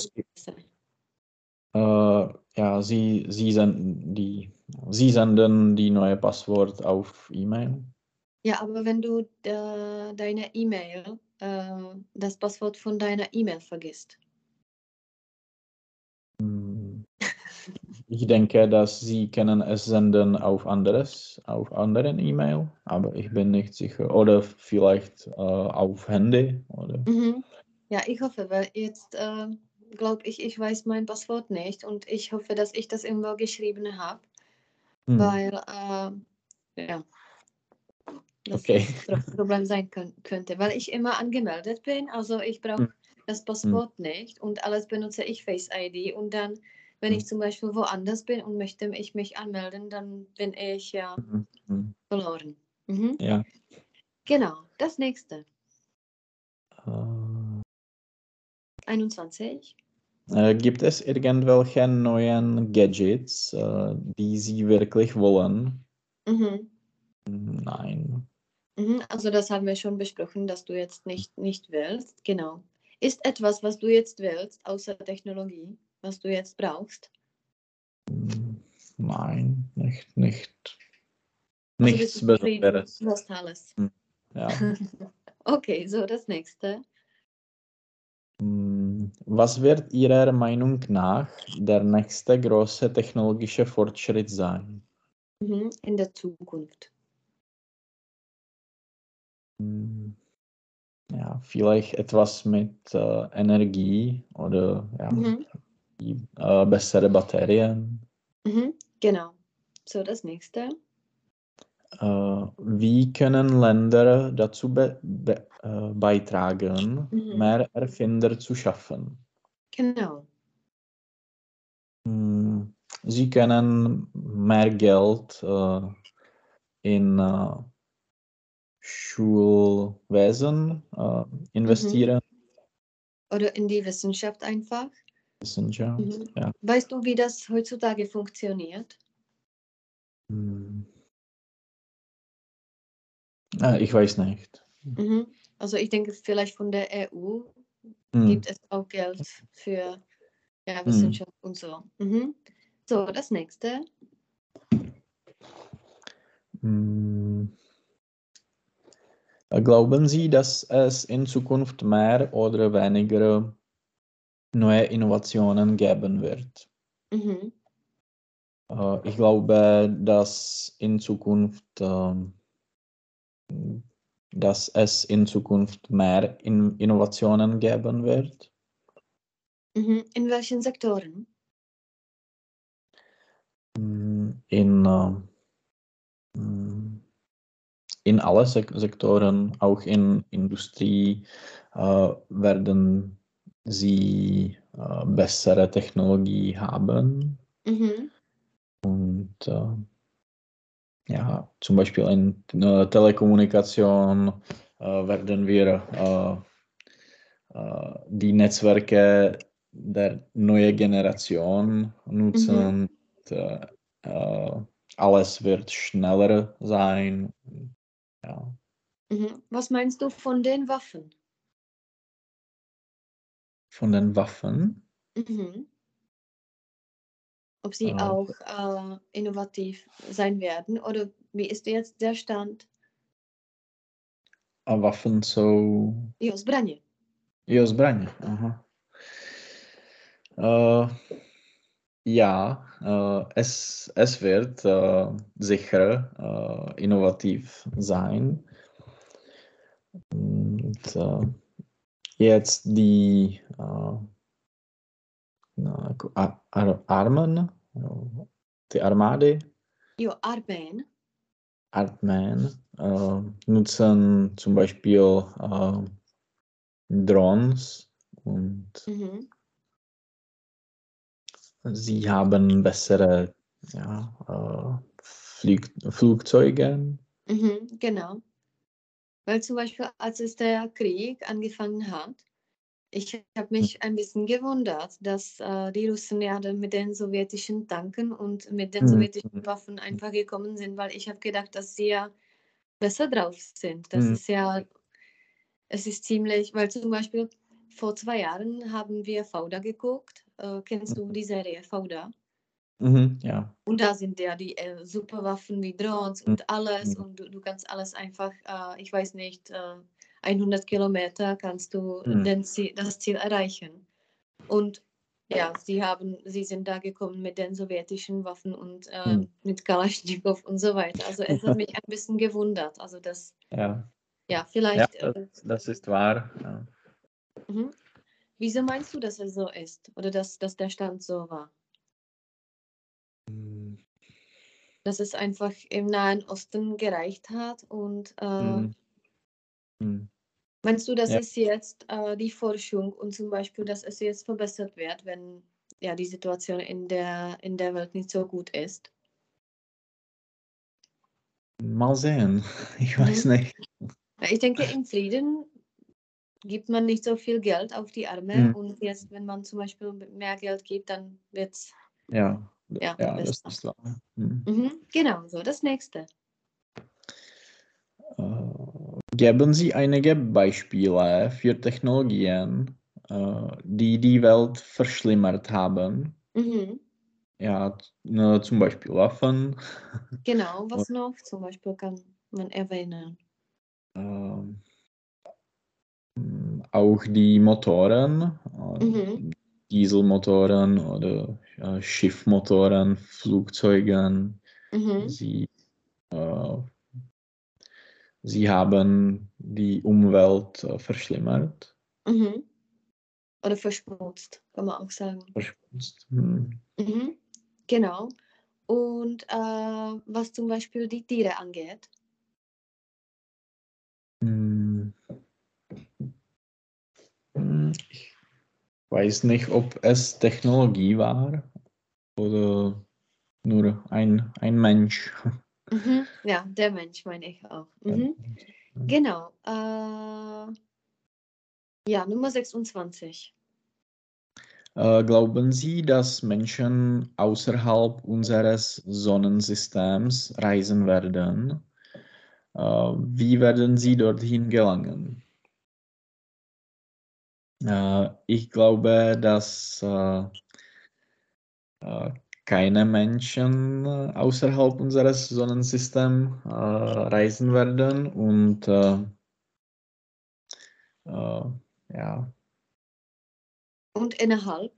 äh, ja, sie, sie, senden die, sie senden die neue Passwort auf E-Mail. ja, aber wenn du äh, deine E-Mail, äh, das Passwort von deiner E-Mail vergisst, Hm. ich denke, dass Sie können es senden auf anderes, auf anderen E-Mail, aber ich bin nicht sicher. Oder vielleicht äh, auf Handy. Oder? Mhm. Ja, ich hoffe, weil jetzt äh, glaube ich, ich weiß mein Passwort nicht und ich hoffe, dass ich das irgendwo geschrieben habe, Hm. weil äh, ja, das Okay. das Problem sein kön- könnte, weil ich immer angemeldet bin, also ich brauche Hm. das Passwort nicht und alles benutze ich Face ID und dann, wenn Hm. ich zum Beispiel woanders bin und möchte ich mich anmelden, dann bin ich ja. Mhm. verloren. Mhm. Ja. Genau, das nächste. Äh, 21. Äh, gibt es irgendwelche neuen Gadgets, äh, die Sie wirklich wollen? Mhm. Nein. Mhm. Also das haben wir schon besprochen, dass du jetzt nicht, nicht willst. Genau. Ist etwas, was du jetzt willst, außer Technologie, was du jetzt brauchst? Hm, Nein, nicht, nicht. Also Nichts zufrieden? Besonderes. Du hast alles. Ja. [LAUGHS] Okay, so das nächste. Was wird Ihrer Meinung nach der nächste große technologische Fortschritt sein? Mhm. In der Zukunft. Hm, Ja, vielleicht etwas mit äh, Energie oder ja, Mhm. die, äh, bessere Batterien. Mhm. Genau. So das nächste. Äh, wie können Länder dazu be be äh, beitragen, Mhm. mehr Erfinder zu schaffen? Genau. Hm, Sie können mehr Geld äh, in äh, Schulwesen äh, investieren. Oder in die Wissenschaft einfach. Wissenschaft, Mhm. ja. Weißt du, wie das heutzutage funktioniert? Hm. Ah, ich weiß nicht. Mhm. Also ich denke, vielleicht von der EU Hm. gibt es auch Geld für ja, Hm. Wissenschaft und so. Mhm. So, das nächste. Hm. Glauben Sie, dass es in Zukunft mehr oder weniger neue Innovationen geben wird? Mhm. Äh, Ich glaube, dass in Zukunft, ähm, dass es in Zukunft mehr in Innovationen geben wird. Mhm. In welchen Sektoren? Mm, In, äh, mm, in alle Sek Sektoren, auch in Industrie, äh, werden sie äh, bessere Technologie haben. Mhm. Und ja, zum Beispiel in äh, Telekommunikation werden wir äh, äh, die Netzwerke der neuen Generation nutzen. Und, äh, äh, alles wird schneller sein. Ja. Mhm. Was meinst du von den Waffen? Von den Waffen. Mhm. Ob sie Äh, auch äh, innovativ sein werden oder wie ist jetzt der Stand? A Waffen jsou Jo, zbraně. jo zbraně. Aha. Äh, ja, äh, es, es wird äh, sicher äh, innovativ sein. Und äh, jetzt die jako Ar Ar Armen, jo, die Armady, Jo, Armén. Artman, äh, nutzen zum Beispiel äh, Drones und Mhm. sie haben bessere ja, äh, Flug Flugzeuge. Mhm, genau. Weil zum Beispiel, als es der Krieg angefangen hat, ich habe mich ein bisschen gewundert, dass äh, die Russen ja dann mit den sowjetischen Tanken und mit den Mhm. sowjetischen Waffen einfach gekommen sind, weil ich habe gedacht, dass sie ja besser drauf sind. Das Mhm. ist ja, es ist ziemlich, weil zum Beispiel vor zwei Jahren haben wir Fauda geguckt. Äh, kennst du die Serie Fauda? Mhm, ja. Und da sind ja die äh, Superwaffen wie Drones und alles Mhm. und du, du kannst alles einfach, äh, ich weiß nicht, äh, 100 Kilometer kannst du den Ziel, das Ziel erreichen. Und ja, sie haben, sie sind da gekommen mit den sowjetischen Waffen und äh, Hm. mit Kalaschnikow und so weiter. Also es hat [LAUGHS] mich ein bisschen gewundert. Also das, Ja, ja, ja vielleicht. Äh, das, das ist wahr. Ja. mhm. Wieso meinst du, dass es so ist? Oder dass, dass der Stand so war? Hm, Dass es einfach im Nahen Osten gereicht hat und äh, hm, hm. Meinst du, dass Ja. es jetzt äh, die Forschung und zum Beispiel, dass es jetzt verbessert wird, wenn ja die Situation in der, in der Welt nicht so gut ist? Mal sehen. [LAUGHS] Ich weiß Mhm. nicht. Ich denke, im Frieden gibt man nicht so viel Geld auf die Arme Mhm. und jetzt, wenn man zum Beispiel mehr Geld gibt, dann wird es. Ja, Ja, ja, das besser. ist wahr. Hm. Mhm, genau, so das nächste. Äh, Geben Sie einige Beispiele für Technologien, äh, die die Welt verschlimmert haben. Mhm, Ja, ne, zum Beispiel Waffen, genau, [LAUGHS] was noch zum Beispiel kann man erwähnen? ähm, auch die Motoren, äh, Mhm, Dieselmotoren oder äh, Schiffmotoren, Flugzeugen. mhm, Sie, äh, sie haben die Umwelt äh, verschlimmert, mhm. Oder verschmutzt, kann man auch sagen. verschmutzt. Hm. Mhm, genau. Und äh, was zum Beispiel die Tiere angeht. Hm. Hm, Ich weiß nicht, ob es Technologie war oder nur ein, ein Mensch. [LAUGHS] Mhm, ja, der Mensch meine ich auch. Mhm, genau. Äh, ja, Nummer 26. Äh, glauben Sie, dass Menschen außerhalb unseres Sonnensystems reisen werden? Äh, wie werden sie dorthin gelangen? Äh, ich glaube, dass keine Menschen außerhalb unseres Sonnensystems äh, reisen werden und äh, äh, ja, Und innerhalb.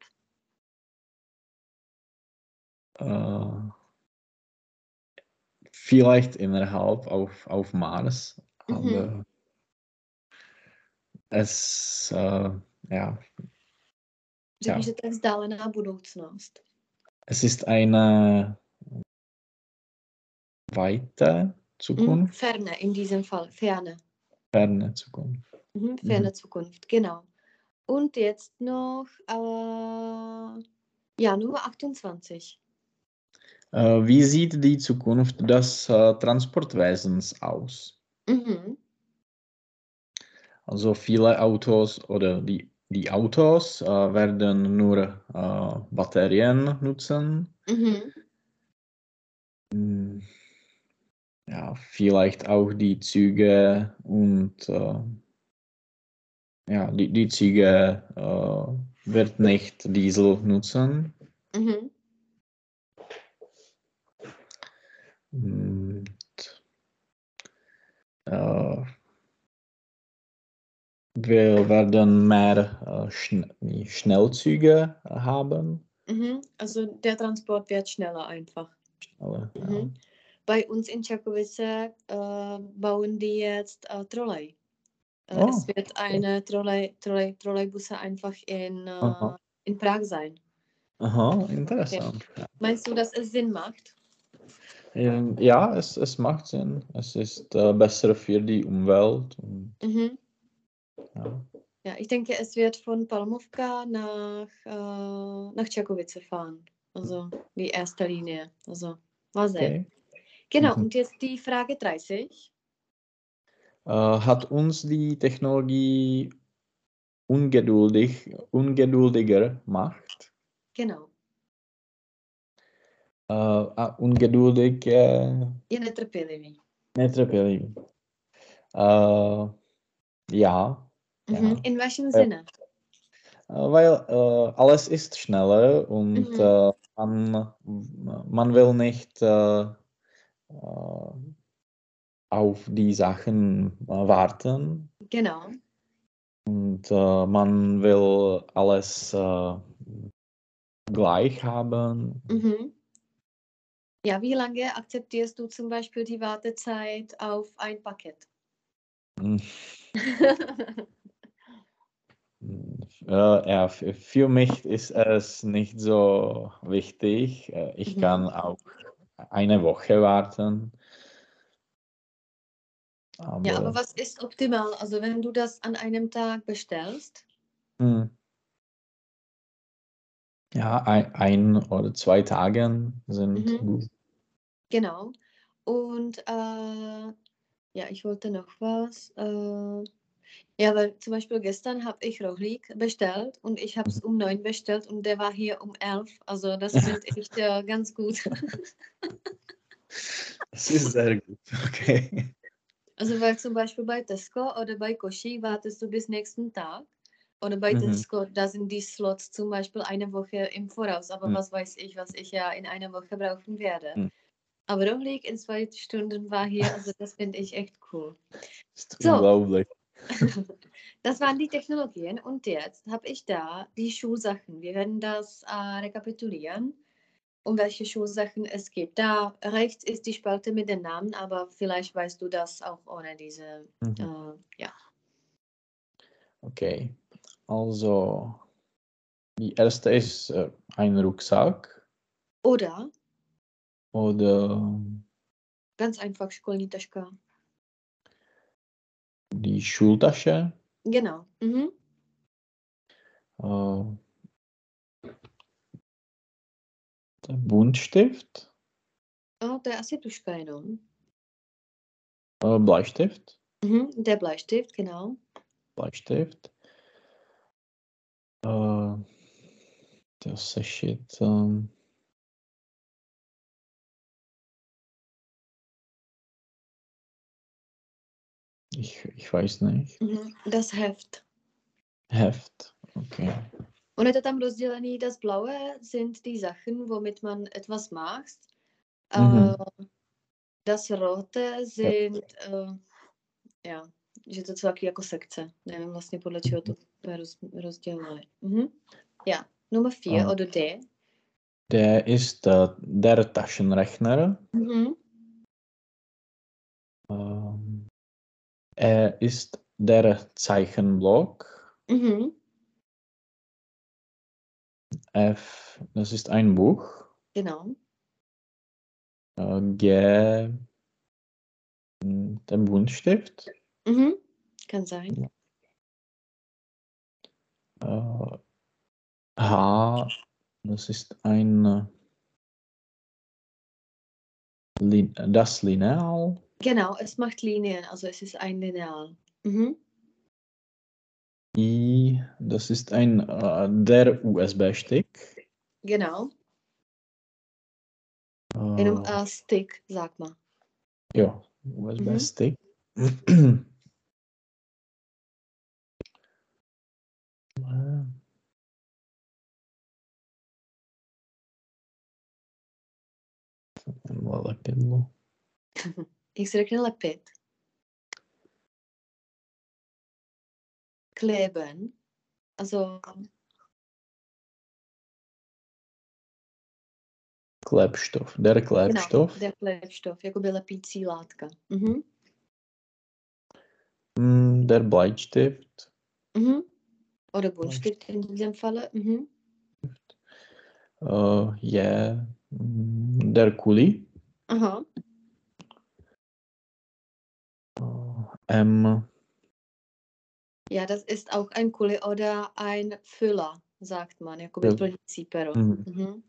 äh, vielleicht innerhalb auf, auf Mars, Mhm. aber es, äh, ja, Řekni, Ja. že je vzdálená budoucnost. Es ist eine weite Mhm, Zukunft, ferne in diesem Fall, ferne. ferne Zukunft. Mhm, ferne Zukunft, genau. Und jetzt noch, äh, ja, Nummer 28. Äh, wie sieht die Zukunft des äh, Transportwesens aus? Mhm, Also viele Autos oder die, die Autos äh, werden nur äh, Batterien nutzen. mhm, Hm, Ja, vielleicht auch die Züge und äh, ja, die, die Züge äh, wird nicht Diesel nutzen. mhm, Und, äh, wir werden mehr äh, Schn Schnellzüge haben. mhm. Also der Transport wird schneller einfach. Ja. Mhm. Bei uns in Čakovice äh, bauen die jetzt äh, Trolley. Oh, es wird eine Trolley, Trolley, Trolleybusse einfach in, äh, in Prag sein. Aha, interessant. Meinst du, dass es Sinn macht? Ähm, Ja, es, es macht Sinn. Es ist besser für die Umwelt. Und, Mhm. Ja. Ja, ich denke, es wird von Palmovka nach, äh, nach Čakovice fahren. Also die erste Linie. Also mal sehen. Okay. Genau, Mhm. und jetzt die Frage 30. Äh, hat uns die Technologie ungeduldig, ungeduldiger gemacht? Genau. Äh, a ungeduldig, äh, Je netrpělivý. netrpělivý. Äh, ja, Mhm. In welchem. Sinne? Weil äh, alles ist schneller und Mhm. äh, man, man will nicht äh, auf die Sachen warten Genau. und man will alles gleich haben. Mhm. Ja, wie lange akzeptierst du zum Beispiel die Wartezeit auf ein Paket? Hm, äh, [LAUGHS] ja, für, mich ist es nicht so wichtig. Äh, Ich Mhm. kann auch eine Woche warten. Aber, Ja, aber was ist optimal? Also wenn du das an einem Tag bestellst, hm. ja, ein, ein oder zwei Tagen sind Mhm. gut. genau. Und äh, ja, ich wollte noch was. Äh, ja, weil zum Beispiel gestern habe ich Rohlik bestellt und ich habe es um neun bestellt und der war hier um elf. Also das [LAUGHS] finde ich äh, ganz gut. [LAUGHS] Das ist sehr gut. Okay. Also weil zum Beispiel bei Tesco oder bei Koshi wartest du bis nächsten Tag. Oder bei Mhm. Tesco, da sind die Slots zum Beispiel eine Woche im Voraus. Aber Mhm. was weiß ich, was ich ja in einer Woche brauchen werde. Mhm. Aber Rohlik in zwei Stunden war hier, also das finde ich echt cool. Ist So. unglaublich. [LAUGHS] Das waren die Technologien und jetzt habe ich da die Schulsachen. Wir werden das äh, rekapitulieren, um welche Schulsachen es gibt. Da rechts ist die Spalte mit den Namen, aber vielleicht weißt du das auch ohne diese. Mhm. Äh, ja. Okay. Also, die erste ist äh, ein Rucksack Oder oder ganz einfach taška. Die Schultasche. Genau. Mhm. Äh, der Buntstift, Oh, to je asi tuška jenom. äh, Bleistift, Mhm. Der Bleistift, genau. Bleistift. Äh, der Sešit. ähm, ich, ich weiß nicht. Mhm. Das Heft. Heft. Okay. Und je tam rozdělený, das Blaue sind die Sachen, womit man etwas machst. Mhm. Äh, das Rote sind, äh, ja, že to jsou taky jako sekce. Nevím vlastně podle čeho to je roz, rozdělené. Mhm. Ja, Nummer 4 Ah. oder D. Der ist der Taschenrechner. Mhm. Er ist der Zeichenblock. Mhm. F, das ist ein Buch. Genau. Äh, G, der Buntstift. Mhm. Kann sein. Äh, H, das ist ein äh, das Lineal. Genau, es macht Linien, also es ist ein Lineal. Mhm. I, das ist ein äh, der USB-Stick. Genau. In einem Äh, äh, Stick, sag mal. ja, USB-Stick. Äh, lepidlo. Jak se řekne lepit? Kleben. Also, Klebstoff, der genau, Klebstoff. der Klebstoff, jakoby lepící látka. Mhm. Mm, Der Bleistift. Mhm. Oder Buntstift in diesem Falle. Mhm. Äh, ja, mm, der Kuli. Aha. Äh, M. Ja, das ist auch ein Kuli oder ein Füller, sagt man, Ja. plnící pero. Mhm. Mhm.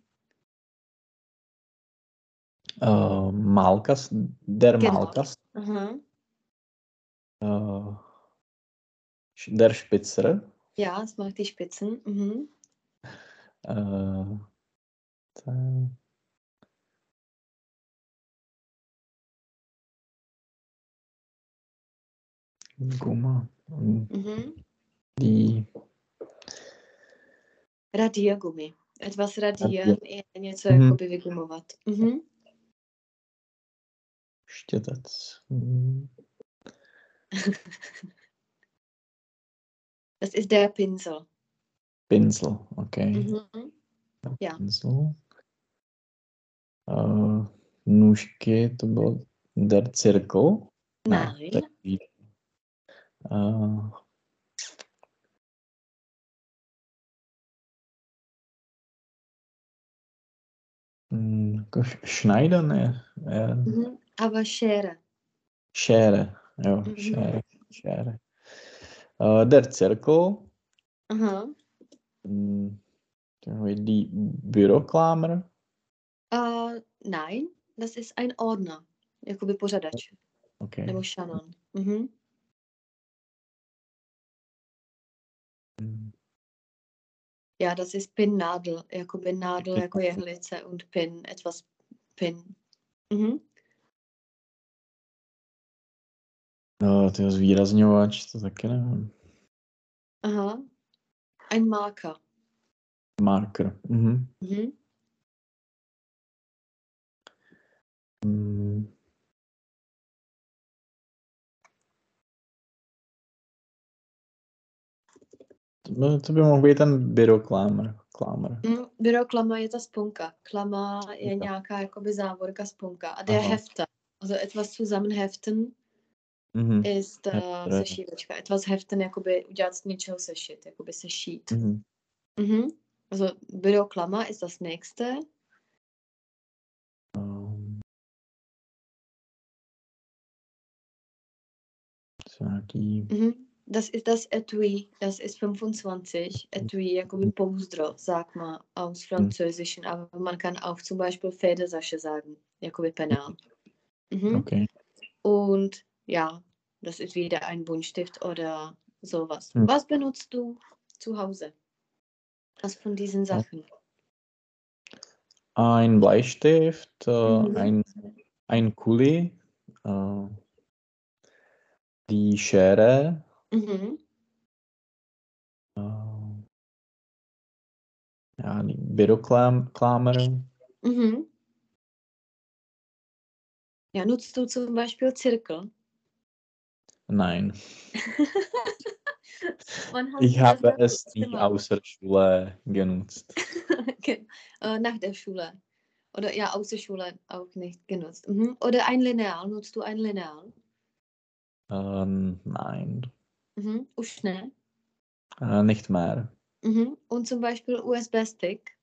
Äh, Malkas, der Genau. Malkas. Aha. Äh, der Spitzer. Ja, es macht die Spitzen. Mhm. Äh, Mm, Mhm. Die Radiergummi. Etwas radieren je něco Mhm. jakoby vygumovat. Mhm. štětec. [LAUGHS] Mm, Das ist der Pinsel. Pinsel, okay. Mhm. Ja. Pinsel. Uh, nůžky, to byl der Cirkel. Nein. taky. Uh, hm, jako Schneider, ne? Eh, Mhm. Aber Schere. Schere, jo, Mhm. Schere, Schere. Uh, der Cirkel, Aha. hm, takový die Büroklammer. Äh, nein, das ist ein Ordner. Jakoby pořadač. Okay. Nebo šanon. Mhm. Ja, das ist Pinnadel. Jakoby Nadel Okay. jako jehlice und Pin, etwas Pin. Mhm. No, ty zvýrazňovač, to taky nevím. Aha. Ein Marker. Marker. Mhm. Mhm. Mm. To by, to mohl být ten byroklámer. Klámer. Mm, Büroklama je ta sponka. Klama je Jo. nějaká jakoby závorka sponka. A der Aha. Hefter. Also etwas zusammenheften Mhm. ist Hefter. sešívačka. Etwas heften, jakoby udělat z něčeho sešit, jakoby sešít. Mhm. Mhm. Also Büroklama ist das nächste. Um, nějaký... Mhm. Das ist das Etui, das ist 25. Etui, jakoby pouzdro, sagt man aus Französischen, aber man kann auch zum Beispiel Federsasche sagen, jakoby Penal. Mhm. Okay. Und ja, das ist wieder ein Buntstift oder sowas. Hm. Was benutzt du zu Hause? Was von diesen Sachen? Ein Bleistift, äh, Mhm. ein, ein Kuli, äh, die Schere, Mhm. äh, ja, die Büroklammer. Mhm. Ja, nutzt du zum Beispiel Zirkel? Nein, [LAUGHS] ich habe es nicht außer Schule genutzt. [LAUGHS] Okay. Äh, nach der Schule. Oder ja, aus der Schule auch nicht genutzt. Mhm. Oder ein Lineal. Nutzt du ein Lineal? Ähm, nein, Mhm. Už ne. äh, nicht mehr. Mhm. Und zum Beispiel USB-Stick.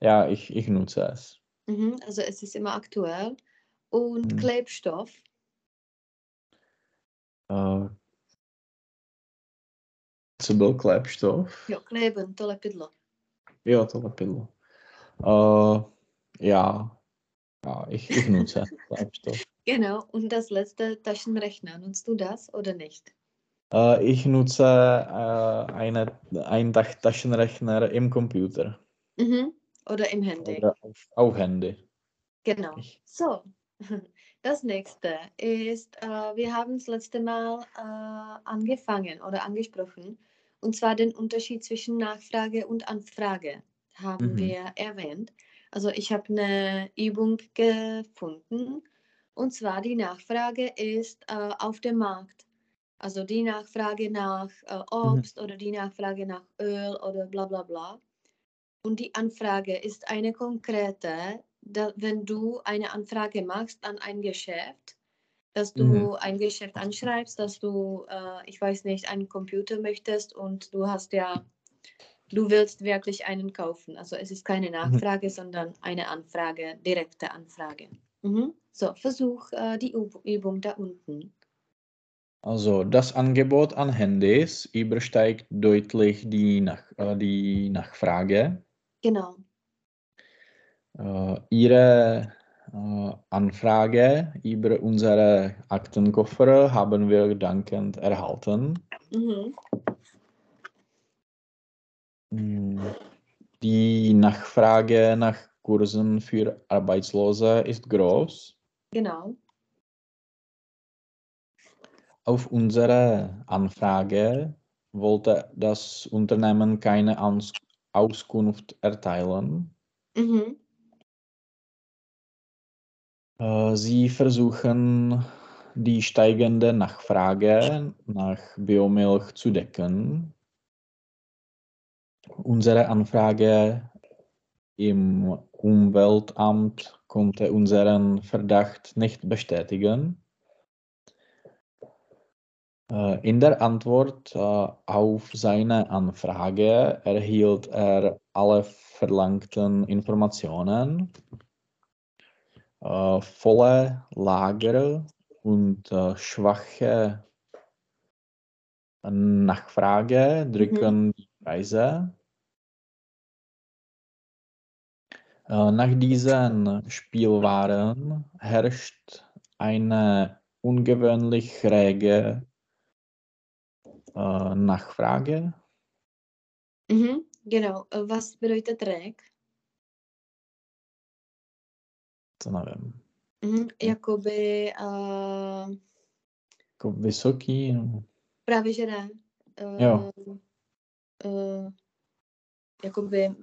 Ja, ich, ich nutze es. Mhm. Also es ist immer aktuell. Und Mhm. Klebstoff. Äh, co byl Klebstoff? Jo, kleben, to lepidlo. Jo, to lepidlo. Äh, ja, ja ich, ich nutze Klebstoff. [LAUGHS] Genau. Und das letzte Taschenrechner. Nutzt du das oder nicht? Äh, ich nutze äh, eine, einen Taschenrechner im Computer Mhm. Oder im Handy. oder auf, auf Handy. Genau. So, [LAUGHS] das nächste ist, äh, wir haben das letzte Mal äh, angefangen oder angesprochen, und zwar den Unterschied zwischen Nachfrage und Anfrage haben Mhm. wir erwähnt. Also ich habe eine Übung gefunden, und zwar die Nachfrage ist äh, auf dem Markt. Also die Nachfrage nach äh, Obst oder die Nachfrage nach Öl oder bla bla bla. Und die Anfrage ist eine konkrete, da, wenn du eine Anfrage machst an ein Geschäft, dass du Mhm. ein Geschäft anschreibst, dass du, äh, ich weiß nicht, einen Computer möchtest und du hast ja, du willst wirklich einen kaufen. Also es ist keine Nachfrage, sondern eine Anfrage, direkte Anfrage. Mhm. So, versuch äh, die Üb Übung da unten. Also das Angebot an Handys übersteigt deutlich die, Nach äh, die Nachfrage. Genau. Äh, Ihre äh, Anfrage über unsere Aktenkoffer haben wir dankend erhalten. Mhm. Mm, Die Nachfrage nach Kursen für Arbeitslose ist groß. Genau. Auf unsere Anfrage wollte das Unternehmen keine Ans Auskunft erteilen. Mhm. Äh, Sie versuchen, die steigende Nachfrage nach Biomilch zu decken. Unsere Anfrage im Umweltamt konnte unseren Verdacht nicht bestätigen. Äh, in der Antwort äh, auf seine Anfrage erhielt er alle verlangten Informationen, äh, volle Lager und schwache Nachfrage drücken die Preise. Nach diesen Spielwaren herrscht eine ungewöhnlich rege äh, Nachfrage. Mhm, genau. Was bedeutet reg? To nevím. Mhm, jakoby... Uh... Jako vysoký? No. Právě, že ne. Uh, jo. Uh, jakoby...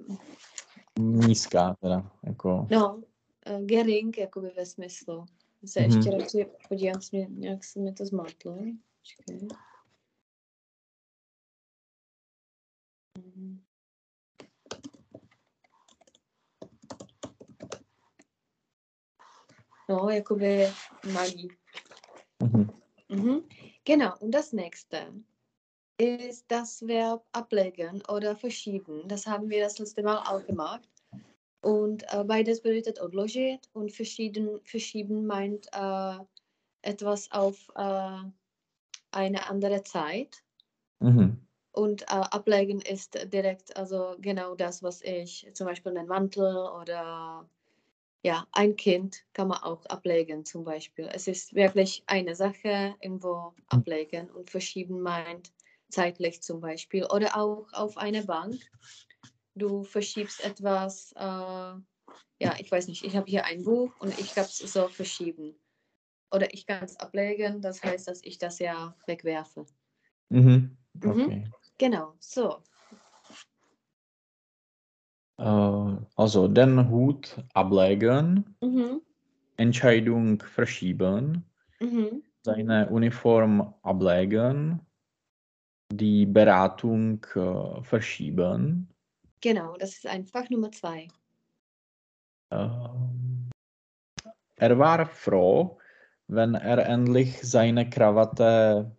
Nízká teda. Jako... No, uh, gering, jakoby ve smyslu. Se mm-hmm. ještě radši podívám, nějak se mi to zmátlo. Počkej. No, jakoby malý. Mhm. Mhm. Genau, und das nächste ist das Verb ablegen oder verschieben. Das haben wir das letzte Mal auch gemacht. Und äh, beides bedeutet odložit und verschieden, verschieben meint äh, etwas auf äh, eine andere Zeit. Mhm. Und äh, ablegen ist direkt also genau das, was ich zum Beispiel einen Mantel oder ja, ein Kind kann man auch ablegen zum Beispiel. Es ist wirklich eine Sache irgendwo ablegen und verschieben meint zeitlich zum Beispiel oder auch auf eine Bank. Du verschiebst etwas, äh, ja, ich weiß nicht, ich habe hier ein Buch und ich kann es so verschieben. Oder ich kann es ablegen, das heißt, dass ich das ja wegwerfe. Mhm. mhm. Okay. Mhm. Genau, so. Uh, also den Hut ablegen, mhm. Entscheidung verschieben, mhm. seine Uniform ablegen, die Beratung uh, verschieben. Genau, das ist einfach Nummer zwei. Uh, er war froh, wenn er endlich seine Krawatte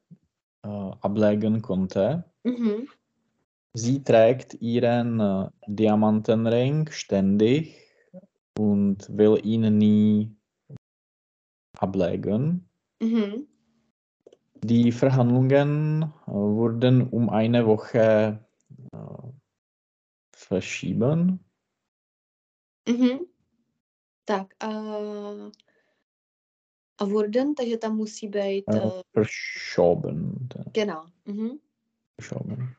ablegen konnte. Mhm. Sie trägt ihren äh, Diamantenring ständig und will ihn nie ablegen. Mhm. Die Verhandlungen äh, wurden um eine Woche äh, verschieben. Mhm. Tak, uh, a wurden, takže tam musí být... Uh, verschoben. Genau. Mhm. Verschoben.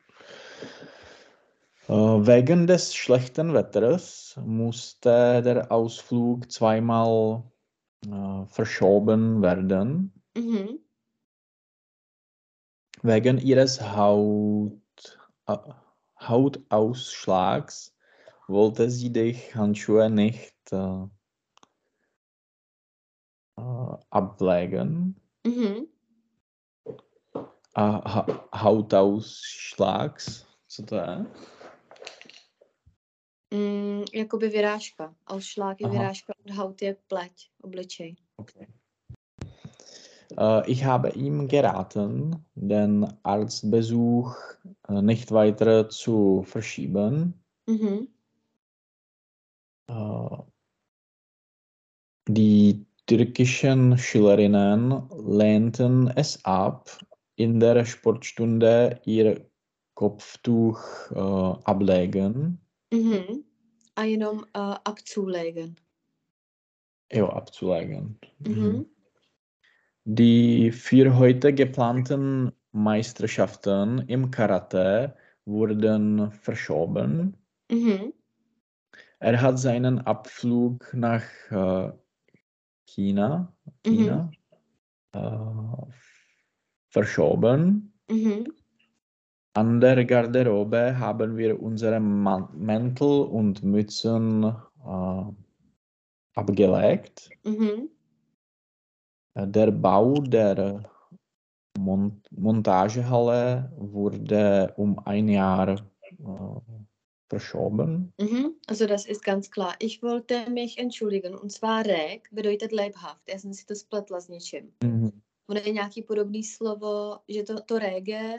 Äh, wegen des schlechten Wetters musste der Ausflug zweimal äh, verschoben werden. Mhm. Wegen ihres Haut, äh, Hautausschlags wollte sie die Handschuhe nicht äh, äh ablegen. Mhm. Ha Hautausschlags, to je? Mm, jakoby vyrážka. Ausschlag je vyrážka und Haut je pleť, obličej. Okay. Uh, ich habe ihm geraten, den Arztbesuch uh, nicht weiter zu verschieben. Mhm. Uh, die türkischen Schülerinnen lehnten es ab, in der Sportstunde ihr Kopftuch ablegen. Mhm. Jenom uh, abzulegen. Jo, abzulegen. Mhm. mhm. Die für heute geplanten Meisterschaften im Karate wurden verschoben. Mhm. Er hat seinen Abflug nach äh, China, China mhm. äh, verschoben. Mhm. An der Garderobe haben wir unsere Mäntel und Mützen äh, abgelegt. Mhm. Der Bau der Mont Montagehalle wurde um ein Jahr äh, verschoben. Mhm. Also das ist ganz klar. Ich wollte mich entschuldigen. Und zwar rek bedeutet leibhaft. Já jsem si to spletla s něčím. Mhm. Ono je nějaký podobný slovo, že to, to rege,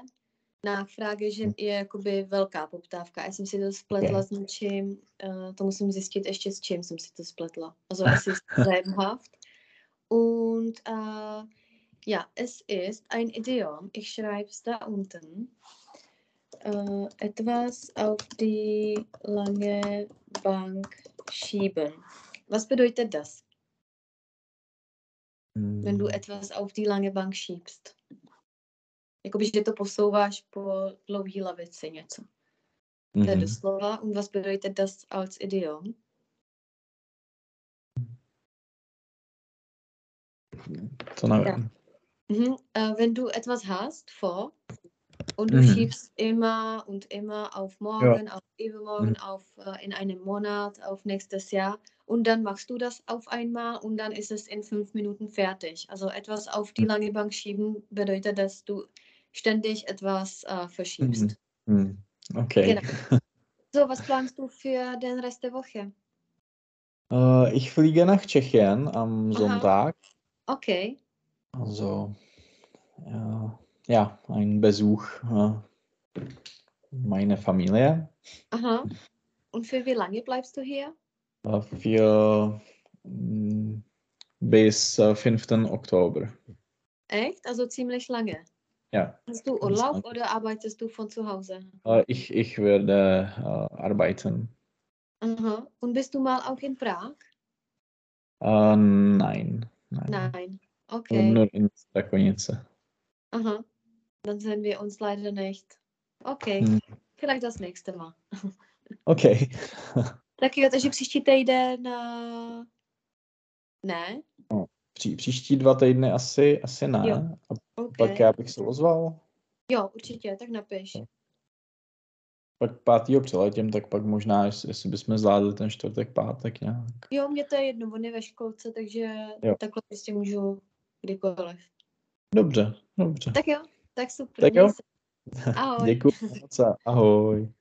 náfrage, že je jakoby velká poptávka. Já jsem si to spletla s něčím, uh, to musím zjistit ještě s čím jsem si to spletla. Also es ist leibhaft. Und uh, ja, es ist ein Idiom. Ich schreibe es da unten. Uh, etwas auf die lange Bank schieben. Was bedeutet das, wenn du Mm, etwas auf die lange Bank schiebst? Jakoby, že to posouváš po dlouhý lavici něco. To je mhm. doslova. Und was bedeutet das als Idiom? To nevím. Mhm. Äh, wenn du etwas hast vor und du Mhm. schiebst immer und immer auf morgen, auf übermorgen, Mhm. auf äh, in einem Monat, auf nächstes Jahr und dann machst du das auf einmal und dann ist es in fünf Minuten fertig. Also etwas auf die lange Bank schieben bedeutet, dass du ständig etwas äh, verschiebst. Mhm. Okay. Genau. [LAUGHS] So, was planst du für den Rest der Woche? Äh, ich fliege nach Tschechien am Aha. Sonntag. Okay. Also, ja, ja, ein Besuch äh, meiner Familie Aha. Und für wie lange bleibst du hier? äh, für mm, bis äh, 5. Oktober. Echt? Also ziemlich lange. Ja, Hast du Urlaub oder arbeitest du von zu Hause? äh, ich, ich werde äh, arbeiten. Aha. Und bist du mal auch in Prag? Äh, nein, nein. Nein. Okay. nur in Strakonice. Aha. Dann sehen wir uns leider nicht. Okay. Hm. Vielleicht das nächste Mal. [LAUGHS] Okay. Tak jo, takže příští týden... Ne? Pří, příští dva týdny asi, asi ne. Jo. A OK. pak já bych se ozval. Jo, určitě, tak napiš. Pak pátýho přiletím, tak pak možná, jestli, bychom zvládli ten čtvrtek, pátek nějak. Jo, mě to je jedno, on je ve školce, takže Jo. takhle prostě můžu kdykoliv. Dobře, dobře. Tak jo, tak super. Tak jo. se. [LAUGHS] Ahoj. Děkuji moc a ahoj.